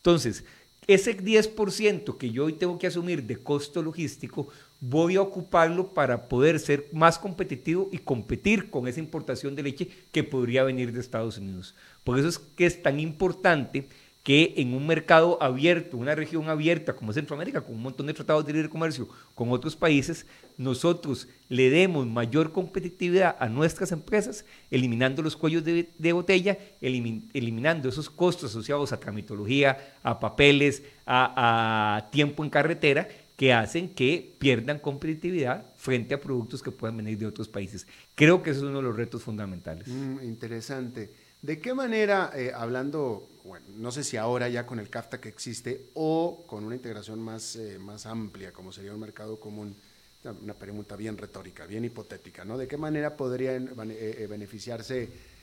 Entonces, ese 10% que yo hoy tengo que asumir de costo logístico, voy a ocuparlo para poder ser más competitivo y competir con esa importación de leche que podría venir de Estados Unidos. Por eso es que es tan importante que en un mercado abierto, una región abierta como Centroamérica, con un montón de tratados de libre comercio con otros países, nosotros le demos mayor competitividad a nuestras empresas, eliminando los cuellos de, botella, eliminando esos costos asociados a tramitología, a papeles, a, tiempo en carretera, que hacen que pierdan competitividad frente a productos que puedan venir de otros países. Creo que ese es uno de los retos fundamentales. Mm, interesante. ¿De qué manera, eh, hablando bueno, no sé si ahora ya con el CAFTA que existe o con una integración más, eh, más amplia, como sería un mercado común, una pregunta bien retórica, bien hipotética, ¿no? ¿De qué manera podría eh, eh, beneficiarse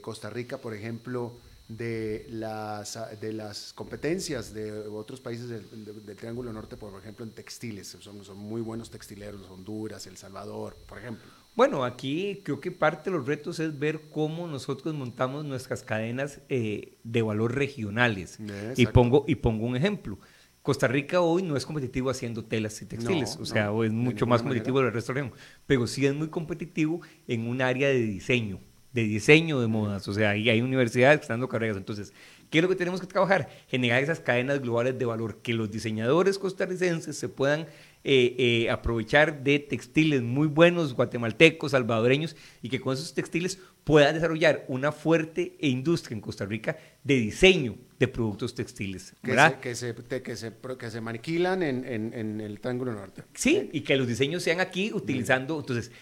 Costa Rica, por ejemplo, de las, de las competencias de otros países del, Triángulo Norte, por ejemplo, en textiles? Son muy buenos textileros, Honduras, El Salvador, por ejemplo. Bueno, aquí creo que parte de los retos es ver cómo nosotros montamos nuestras cadenas eh, de valor regionales. Y pongo, y pongo un ejemplo. Costa Rica hoy no es competitivo haciendo telas y textiles, o sea, es mucho más competitivo del resto del región, pero sí es muy competitivo en un área de diseño. de diseño de modas, o sea, y hay universidades que están dando carreras. Entonces, ¿qué es lo que tenemos que trabajar? Generar esas cadenas globales de valor, que los diseñadores costarricenses se puedan eh, eh, aprovechar de textiles muy buenos, guatemaltecos, salvadoreños, y que con esos textiles puedan desarrollar una fuerte industria en Costa Rica de diseño de productos textiles. Que se, que, se, que, se, que se maquilan en, en, en, el Triángulo Norte. Sí, y que los diseños sean aquí utilizando, entonces,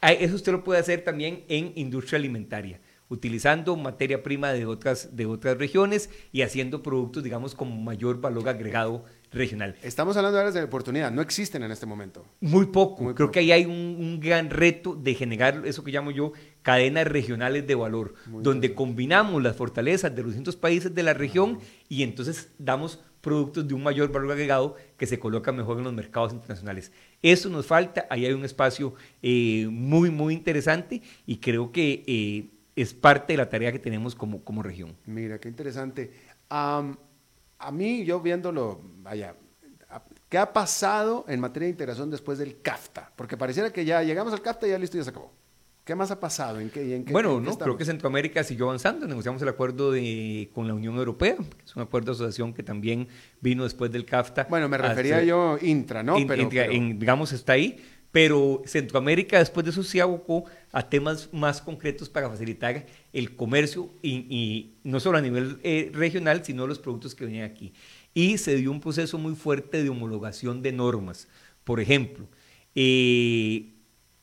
eso usted lo puede hacer también en industria alimentaria utilizando materia prima de otras, de otras regiones y haciendo productos, digamos, con mayor valor agregado regional. Estamos hablando de áreas de oportunidad, no existen en este momento. Muy poco. Creo que ahí hay un, gran reto de generar eso que llamo yo cadenas regionales de valor, donde combinamos las fortalezas de los distintos países de la región y entonces damos productos de un mayor valor agregado que se colocan mejor en los mercados internacionales. Eso nos falta, ahí hay un espacio eh, muy, muy interesante y creo que eh, es parte de la tarea que tenemos como, como región. Mira, qué interesante a mí, yo viéndolo, vaya, ¿qué ha pasado en materia de integración después del CAFTA? Porque pareciera que ya llegamos al CAFTA y ya listo, ya se acabó. ¿Qué más ha pasado? ¿En qué, en qué, bueno, no, creo que Centroamérica siguió avanzando. Negociamos el acuerdo con la Unión Europea, que es un acuerdo de asociación que también vino después del CAFTA. Bueno, me refería yo intra, ¿no? pero, digamos, está ahí. Pero Centroamérica después de eso se abocó a temas más concretos para facilitar el comercio y, no solo a nivel eh, regional, sino los productos que venían aquí. Y se dio un proceso muy fuerte de homologación de normas. Por ejemplo, eh,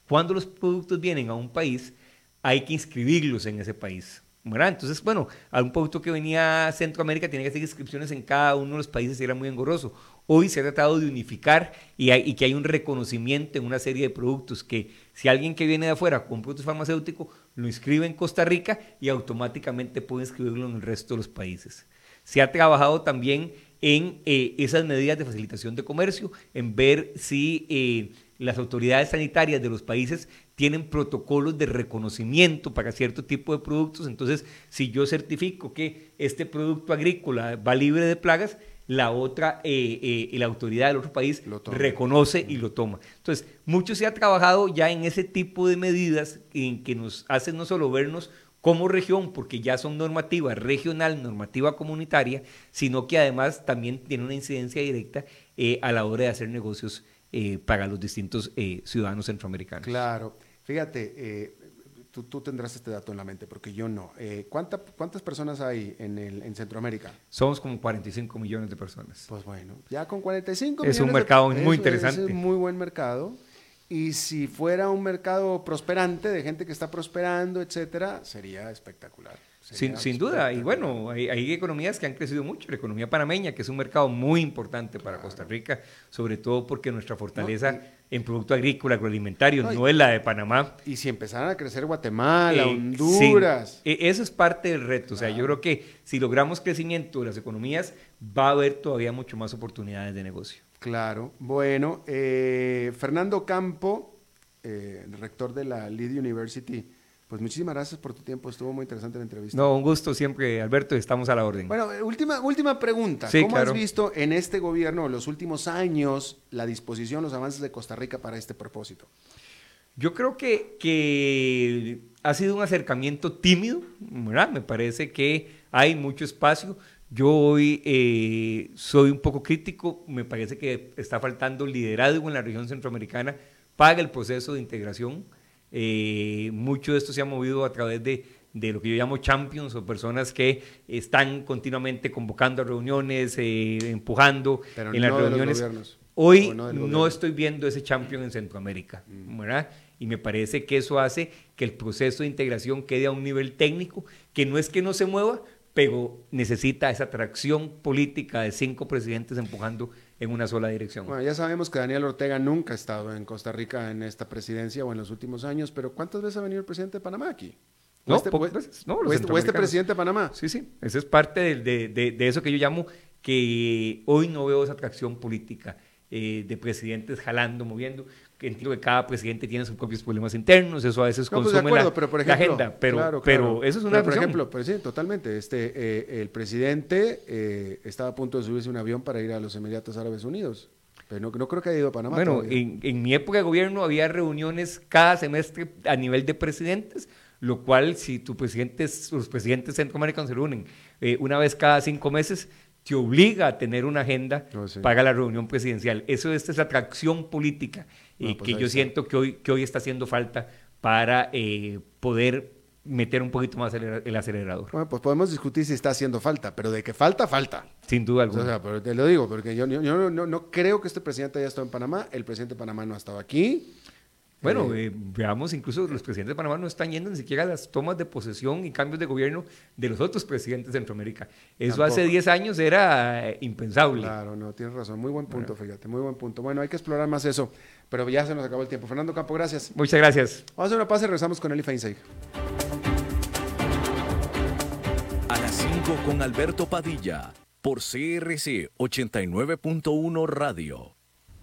cuando los productos vienen a un país, hay que inscribirlos en ese país. Entonces, bueno, a un producto que venía a Centroamérica tenía que hacer inscripciones en cada uno de los países y era muy engorroso. Hoy se ha tratado de unificar y, que hay un reconocimiento en una serie de productos que si alguien que viene de afuera con productos farmacéuticos lo inscribe en Costa Rica y automáticamente puede inscribirlo en el resto de los países. Se ha trabajado también en eh, esas medidas de facilitación de comercio, en ver si eh, las autoridades sanitarias de los países tienen protocolos de reconocimiento para cierto tipo de productos. Entonces, si yo certifico que este producto agrícola va libre de plagas, la otra, eh, eh, la autoridad del otro país reconoce y lo toma. Entonces, mucho se ha trabajado ya en ese tipo de medidas en que nos hacen no solo vernos como región, porque ya son normativa regional, normativa comunitaria, sino que además también tiene una incidencia directa eh, a la hora de hacer negocios para los distintos ciudadanos centroamericanos. Claro, fíjate, Tú, tendrás este dato en la mente, porque yo no. Eh, ¿Cuántas personas hay en, el, en Centroamérica? Somos como 45 millones de personas. Pues bueno, ya con 45 es millones. Es un mercado muy interesante. Es un muy buen mercado. Y si fuera un mercado prosperante, de gente que está prosperando, etcétera, sería espectacular. sin, sin duda, y bueno, hay, hay, economías que han crecido mucho. La economía panameña, que es un mercado muy importante para Costa Rica, sobre todo porque nuestra fortaleza en producto agrícola, agroalimentario, no, es la de Panamá. Y si empezaran a crecer Guatemala, eh, Honduras. E, eso es parte del reto. O sea, yo creo que si logramos crecimiento de las economías, va a haber todavía mucho más oportunidades de negocio. Claro. Bueno, eh, Fernando Campo, eh, rector de la Lead University pues muchísimas gracias por tu tiempo, estuvo muy interesante la entrevista. No, un gusto siempre, Alberto, estamos a la orden. Bueno, última, última pregunta. ¿Cómo has visto en este gobierno, los últimos años, la disposición, los avances de Costa Rica para este propósito? Yo creo que, que ha sido un acercamiento tímido, ¿verdad? Me parece que hay mucho espacio. Yo hoy eh, soy un poco crítico, me parece que está faltando liderazgo en la región centroamericana para el proceso de integración eh, mucho de esto se ha movido a través de, lo que yo llamo champions o personas que están continuamente convocando a reuniones, eh, empujando en las reuniones. Hoy no, estoy viendo ese champion en Centroamérica, mm. ¿verdad? Y me parece que eso hace que el proceso de integración quede a un nivel técnico, que no es que no se mueva, pero necesita esa atracción política de cinco presidentes empujando en una sola dirección. Bueno, ya sabemos que Daniel Ortega nunca ha estado en Costa Rica en esta presidencia o en los últimos años, pero ¿cuántas veces ha venido el presidente de Panamá aquí? No, este, pocas veces. No, este, o, este, presidente de Panamá. Sí, sí. Esa es parte de, de, de, eso que yo llamo que hoy no veo esa atracción política eh, de presidentes jalando, moviendo entiendo que cada presidente tiene sus propios problemas internos, eso a veces pues, consume la, pero por ejemplo, agenda, pero, pero eso es una Por ejemplo, sí, totalmente. Este, eh, el presidente eh, estaba a punto de subirse un avión para ir a los Emiratos Árabes Unidos. Pero no, no creo que haya ido a Panamá. Bueno, en, en, mi época de gobierno había reuniones cada semestre a nivel de presidentes lo cual si tu presidente, los presidentes centroamericanos se reúnen eh, una vez cada cinco meses, te obliga a tener una agenda Oh, sí. para la reunión presidencial. Eso esta es atracción política eh, No, pues que yo está. siento que hoy, que hoy está haciendo falta para eh, poder meter un poquito más el, el acelerador. Bueno, pues podemos discutir si está haciendo falta, pero de que falta, falta. Sin duda O alguna. sea, pero te lo digo, porque yo, yo- yo no, no- no creo que este presidente haya estado en Panamá. El presidente de Panamá no ha estado aquí. Bueno, Eh, eh, veamos, incluso los presidentes de Panamá no están yendo ni siquiera a las tomas de posesión y cambios de gobierno de los otros presidentes de Centroamérica. Eso hace Tampoco. 10 años era eh, impensable. Claro, no, tienes razón. Muy buen punto, fíjate, muy buen punto. Bueno, hay que explorar más eso, pero ya se nos acabó el tiempo. Fernando Campo, gracias. Muchas gracias. Vamos a hacer una pausa y regresamos con Eli Feinstein. A las 5 con Alberto Padilla por CRC 89.1 Radio.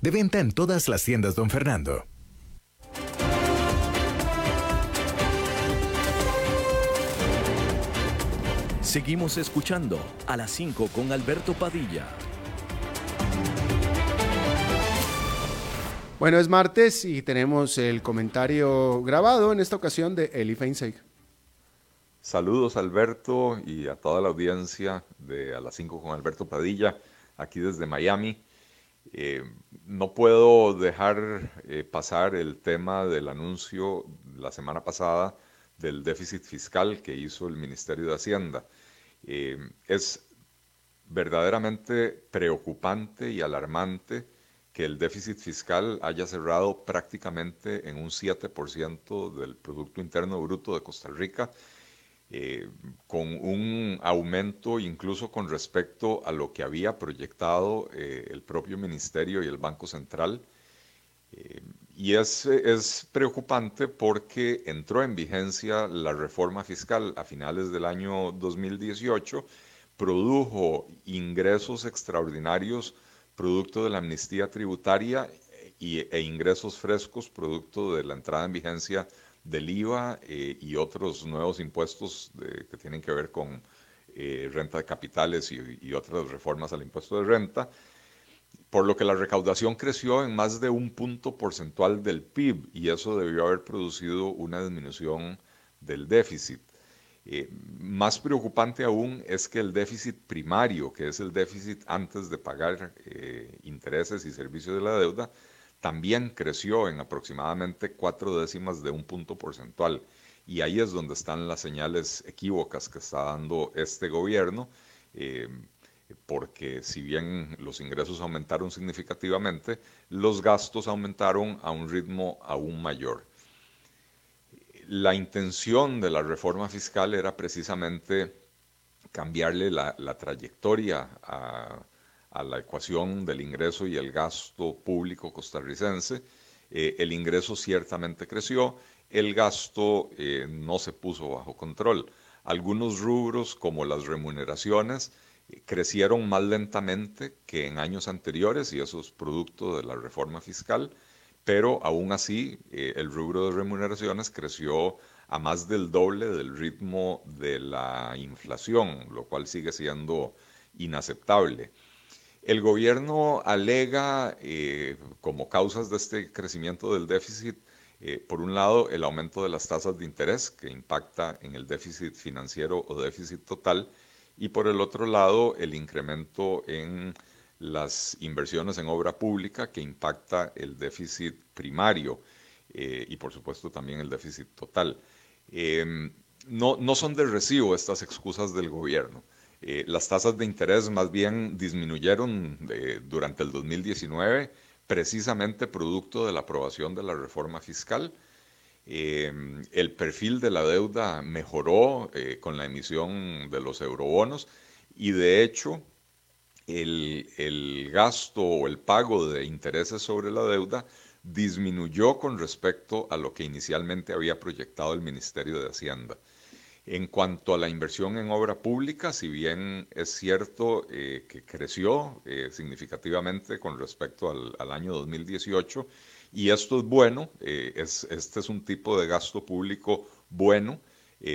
De venta en todas las tiendas, don Fernando. Seguimos escuchando a las 5 con Alberto Padilla. Bueno, es martes y tenemos el comentario grabado en esta ocasión de Eli Feinstein. Saludos Alberto y a toda la audiencia de A las 5 con Alberto Padilla, aquí desde Miami. Eh, no puedo dejar eh, pasar el tema del anuncio la semana pasada del déficit fiscal que hizo el Ministerio de Hacienda. Eh, es verdaderamente preocupante y alarmante que el déficit fiscal haya cerrado prácticamente en un 7% del Producto Interno Bruto de Costa Rica, eh, con un aumento incluso con respecto a lo que había proyectado eh, el propio Ministerio y el Banco Central. Eh, y es, es preocupante porque entró en vigencia la reforma fiscal a finales del año 2018, produjo ingresos extraordinarios producto de la amnistía tributaria y, e ingresos frescos producto de la entrada en vigencia del IVA eh, y otros nuevos impuestos que tienen que ver con eh, renta de capitales y, otras reformas al impuesto de renta, por lo que la recaudación creció en más de un punto porcentual del PIB y eso debió haber producido una disminución del déficit. Eh, más preocupante aún es que el déficit primario, que es el déficit antes de pagar intereses y servicios de la deuda, también creció en aproximadamente cuatro décimas de un punto porcentual. Y ahí es donde están las señales equívocas que está dando este gobierno, eh, porque si bien los ingresos aumentaron significativamente, los gastos aumentaron a un ritmo aún mayor la intención de la reforma fiscal era precisamente cambiarle la, la trayectoria a, a, la ecuación del ingreso y el gasto público costarricense. Eh, el ingreso ciertamente creció, el gasto eh, no se puso bajo control. Algunos rubros, como las remuneraciones, crecieron más lentamente que en años anteriores y eso es producto de la reforma fiscal, pero aún así eh, el rubro de remuneraciones creció a más del doble del ritmo de la inflación, lo cual sigue siendo inaceptable. El gobierno alega eh, como causas de este crecimiento del déficit, eh, por un lado, el aumento de las tasas de interés que impacta en el déficit financiero o déficit total, y por el otro lado, el incremento en las inversiones en obra pública que impacta el déficit primario eh, y por supuesto también el déficit total. Em, no, no, son de recibo estas excusas del gobierno. Eh, las tasas de interés más bien disminuyeron eh, durante el 2019 precisamente producto de la aprobación de la reforma fiscal. Em, el perfil de la deuda mejoró con la emisión de los eurobonos y de hecho el, el gasto o el pago de intereses sobre la deuda disminuyó con respecto a lo que inicialmente había proyectado el Ministerio de Hacienda. En cuanto a la inversión en obra pública, si bien es cierto eh, que creció eh, significativamente con respecto al, año 2018, y esto es bueno, eh, es, este es un tipo de gasto público bueno,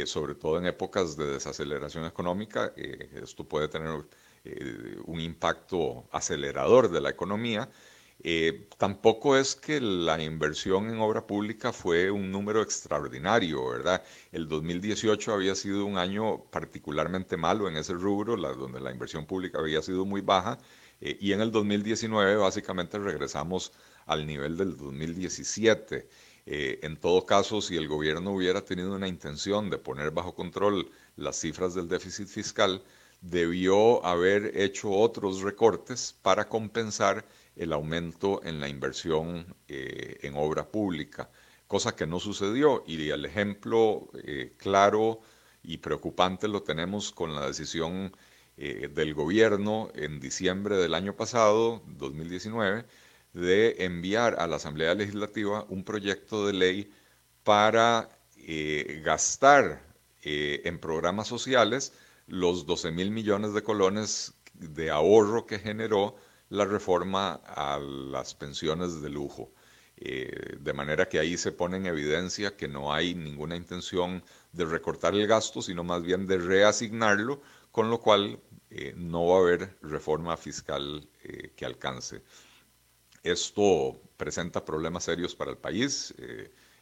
sobre todo en épocas de desaceleración económica, esto puede tener un impacto acelerador de la economía, eh, tampoco es que la inversión en obra pública fue un número extraordinario, ¿verdad? El 2018 había sido un año particularmente malo en ese rubro, donde la inversión pública había sido muy baja, eh, y en el 2019 básicamente regresamos al nivel del 2017. Eh, en todo caso, si el gobierno hubiera tenido una intención de poner bajo control las cifras del déficit fiscal, debió haber hecho otros recortes para compensar el aumento en la inversión eh, en obra pública, cosa que no sucedió. Y el ejemplo eh, claro y preocupante lo tenemos con la decisión eh, del gobierno en diciembre del año pasado, 2019, de enviar a la Asamblea Legislativa un proyecto de ley para gastar en programas sociales los 12 mil millones de colones de ahorro que generó la reforma a las pensiones de lujo. Eh, de manera que ahí se pone en evidencia que no hay ninguna intención de recortar el gasto, sino más bien de reasignarlo, con lo cual eh, no va a haber reforma fiscal eh, que alcance. Esto presenta problemas serios para el país.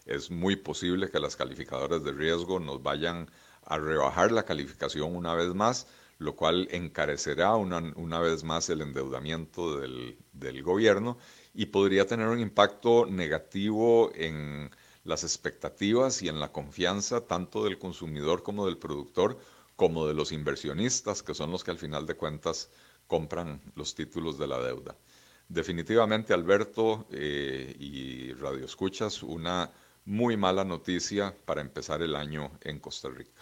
es muy posible que las calificadoras de riesgo nos vayan a rebajar la calificación una vez más lo cual encarecerá una, vez más el endeudamiento del, gobierno y podría tener un impacto negativo en las expectativas y en la confianza tanto del consumidor como del productor, como de los inversionistas, que son los que al final de cuentas compran los títulos de la deuda. Definitivamente, Alberto eh, y Radio Escuchas, una muy mala noticia para empezar el año en Costa Rica.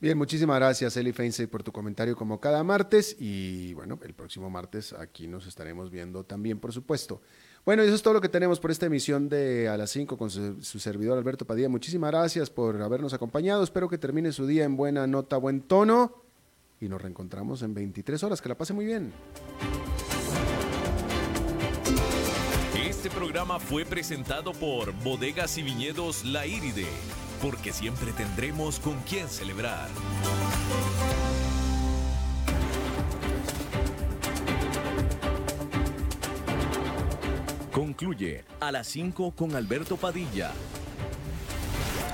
Bien, muchísimas gracias Eli Feinsey por tu comentario como cada martes y bueno, el próximo martes aquí nos estaremos viendo también, por supuesto. Bueno, eso es todo lo que tenemos por esta emisión de A las 5 con su, servidor Alberto Padilla. Muchísimas gracias por habernos acompañado. Espero que termine su día en buena nota, buen tono y nos reencontramos en 23 horas. Que la pase muy bien. Este programa fue presentado por Bodegas y Viñedos La Iride porque siempre tendremos con quién celebrar. Concluye a las 5 con Alberto Padilla.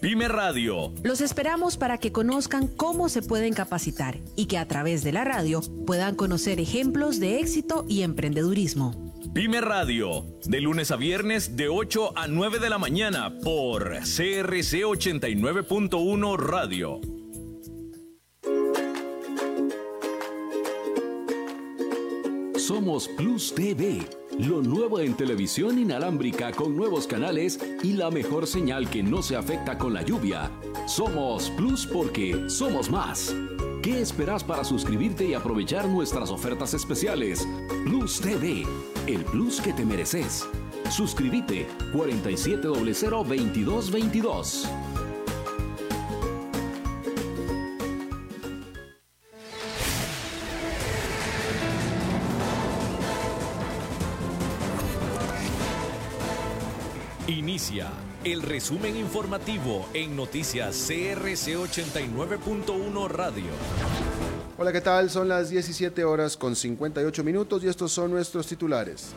Pyme Radio. Los esperamos para que conozcan cómo se pueden capacitar y que a través de la radio puedan conocer ejemplos de éxito y emprendedurismo. Pyme Radio, de lunes a viernes de 8 a 9 de la mañana por CRC 89.1 Radio. Somos Plus TV lo nuevo en televisión inalámbrica con nuevos canales y la mejor señal que no se afecta con la lluvia. Somos Plus porque somos más. ¿Qué esperas para suscribirte y aprovechar nuestras ofertas especiales? Plus TV, el plus que te mereces. Suscríbete 47002222. El resumen informativo en noticias CRC 89.1 Radio. Hola, ¿qué tal? Son las 17 horas con 58 minutos y estos son nuestros titulares.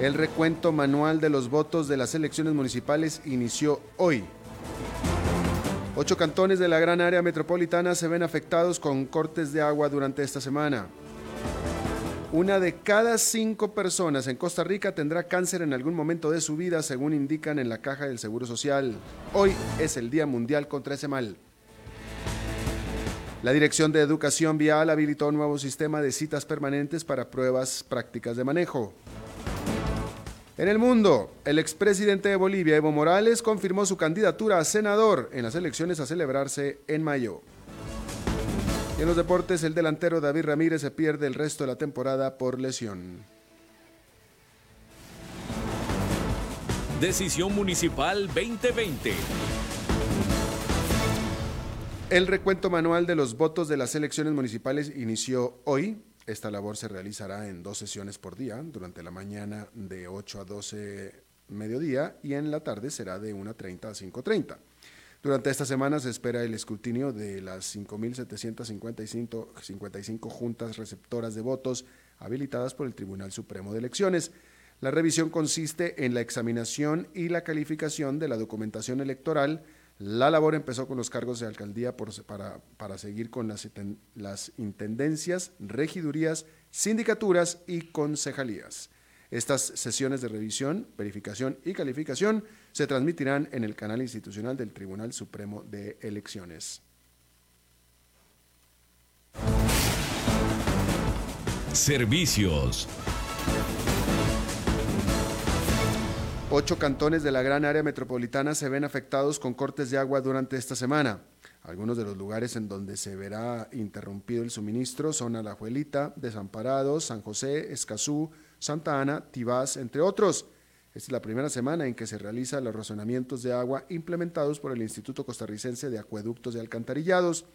El recuento manual de los votos de las elecciones municipales inició hoy. Ocho cantones de la gran área metropolitana se ven afectados con cortes de agua durante esta semana. Una de cada cinco personas en Costa Rica tendrá cáncer en algún momento de su vida, según indican en la caja del Seguro Social. Hoy es el Día Mundial contra ese mal. La Dirección de Educación Vial habilitó un nuevo sistema de citas permanentes para pruebas prácticas de manejo. En el mundo, el expresidente de Bolivia, Evo Morales, confirmó su candidatura a senador en las elecciones a celebrarse en mayo. Y en los deportes, el delantero David Ramírez se pierde el resto de la temporada por lesión. Decisión Municipal 2020. El recuento manual de los votos de las elecciones municipales inició hoy. Esta labor se realizará en dos sesiones por día, durante la mañana de 8 a 12 mediodía y en la tarde será de 1.30 a 5.30. Durante esta semana se espera el escrutinio de las 5.755 juntas receptoras de votos habilitadas por el Tribunal Supremo de Elecciones. La revisión consiste en la examinación y la calificación de la documentación electoral. La labor empezó con los cargos de alcaldía para, seguir con las intendencias, regidurías, sindicaturas y concejalías. Estas sesiones de revisión, verificación y calificación se transmitirán en el canal institucional del Tribunal Supremo de Elecciones. Servicios. Ocho cantones de la gran área metropolitana se ven afectados con cortes de agua durante esta semana. Algunos de los lugares en donde se verá interrumpido el suministro son Alajuelita, Desamparados, San José, Escazú, Santa Ana, Tibás, entre otros. Esta es la primera semana en que se realizan los razonamientos de agua implementados por el Instituto Costarricense de Acueductos y Alcantarillados.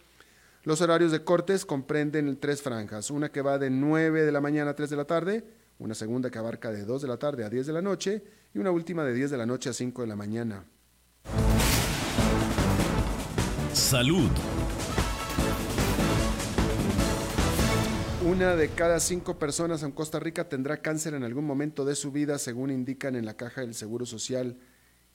Los horarios de cortes comprenden tres franjas, una que va de 9 de la mañana a 3 de la tarde, una segunda que abarca de 2 de la tarde a 10 de la noche y una última de 10 de la noche a 5 de la mañana. Salud. Una de cada cinco personas en Costa Rica tendrá cáncer en algún momento de su vida, según indican en la caja del Seguro Social,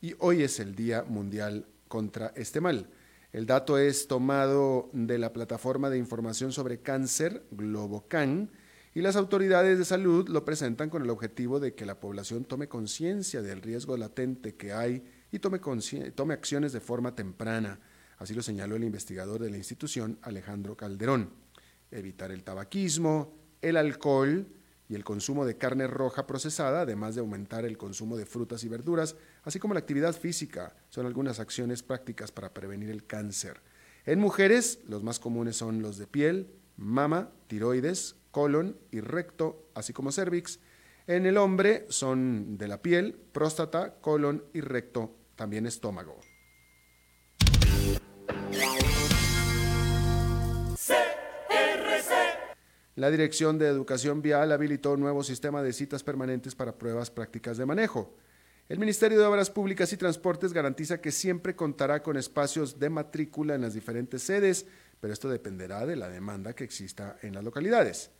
y hoy es el Día Mundial contra este mal. El dato es tomado de la plataforma de información sobre cáncer, Globocan, y las autoridades de salud lo presentan con el objetivo de que la población tome conciencia del riesgo latente que hay y tome, tome acciones de forma temprana. Así lo señaló el investigador de la institución, Alejandro Calderón evitar el tabaquismo, el alcohol y el consumo de carne roja procesada, además de aumentar el consumo de frutas y verduras, así como la actividad física, son algunas acciones prácticas para prevenir el cáncer. En mujeres, los más comunes son los de piel, mama, tiroides, colon y recto, así como cervix. En el hombre son de la piel, próstata, colon y recto, también estómago. La Dirección de Educación Vial habilitó un nuevo sistema de citas permanentes para pruebas prácticas de manejo. El Ministerio de Obras Públicas y Transportes garantiza que siempre contará con espacios de matrícula en las diferentes sedes, pero esto dependerá de la demanda que exista en las localidades.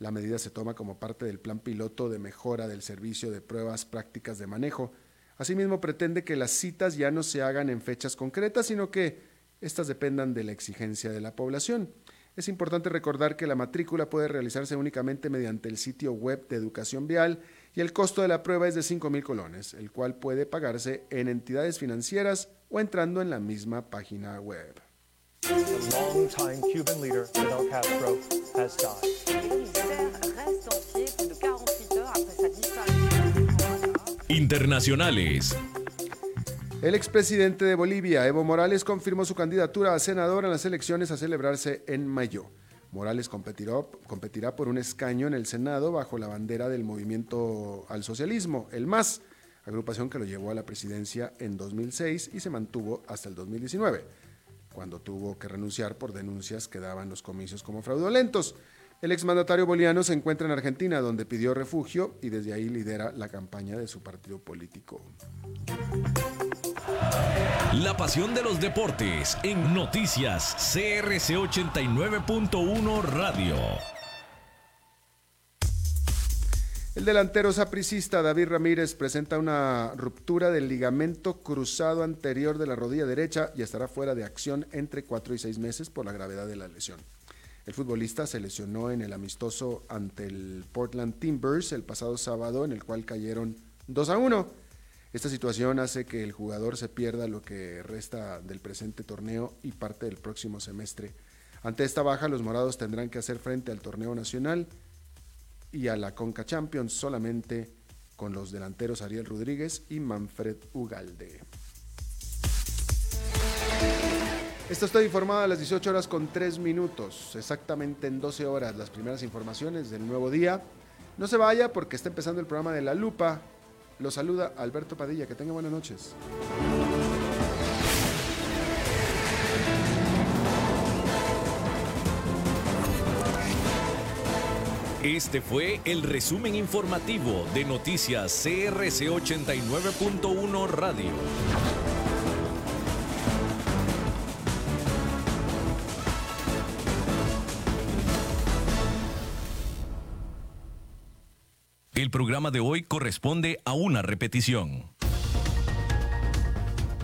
La medida se toma como parte del plan piloto de mejora del servicio de pruebas prácticas de manejo. Asimismo, pretende que las citas ya no se hagan en fechas concretas, sino que éstas dependan de la exigencia de la población. Es importante recordar que la matrícula puede realizarse únicamente mediante el sitio web de educación vial y el costo de la prueba es de 5 mil colones, el cual puede pagarse en entidades financieras o entrando en la misma página web. The El expresidente de Bolivia, Evo Morales, confirmó su candidatura a senador en las elecciones a celebrarse en mayo. Morales competirá, por un escaño en el Senado bajo la bandera del movimiento al socialismo, el MAS, agrupación que lo llevó a la presidencia en 2006 y se mantuvo hasta el 2019, cuando tuvo que renunciar por denuncias que daban los comicios como fraudulentos. El exmandatario boliviano se encuentra en Argentina, donde pidió refugio y desde ahí lidera la campaña de su partido político. La pasión de los deportes en noticias CRC 89.1 Radio. El delantero sapricista David Ramírez presenta una ruptura del ligamento cruzado anterior de la rodilla derecha y estará fuera de acción entre cuatro y seis meses por la gravedad de la lesión. El futbolista se lesionó en el amistoso ante el Portland Timbers el pasado sábado, en el cual cayeron 2 a 1. Esta situación hace que el jugador se pierda lo que resta del presente torneo y parte del próximo semestre. Ante esta baja, los morados tendrán que hacer frente al torneo nacional y a la Conca Champions solamente con los delanteros Ariel Rodríguez y Manfred Ugalde. Esto está informado a las 18 horas con 3 minutos, exactamente en 12 horas las primeras informaciones del nuevo día. No se vaya porque está empezando el programa de La Lupa. Lo saluda Alberto Padilla, que tenga buenas noches. Este fue el resumen informativo de noticias CRC 89.1 Radio. El programa de hoy corresponde a una repetición.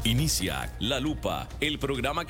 Inicia La Lupa, el programa que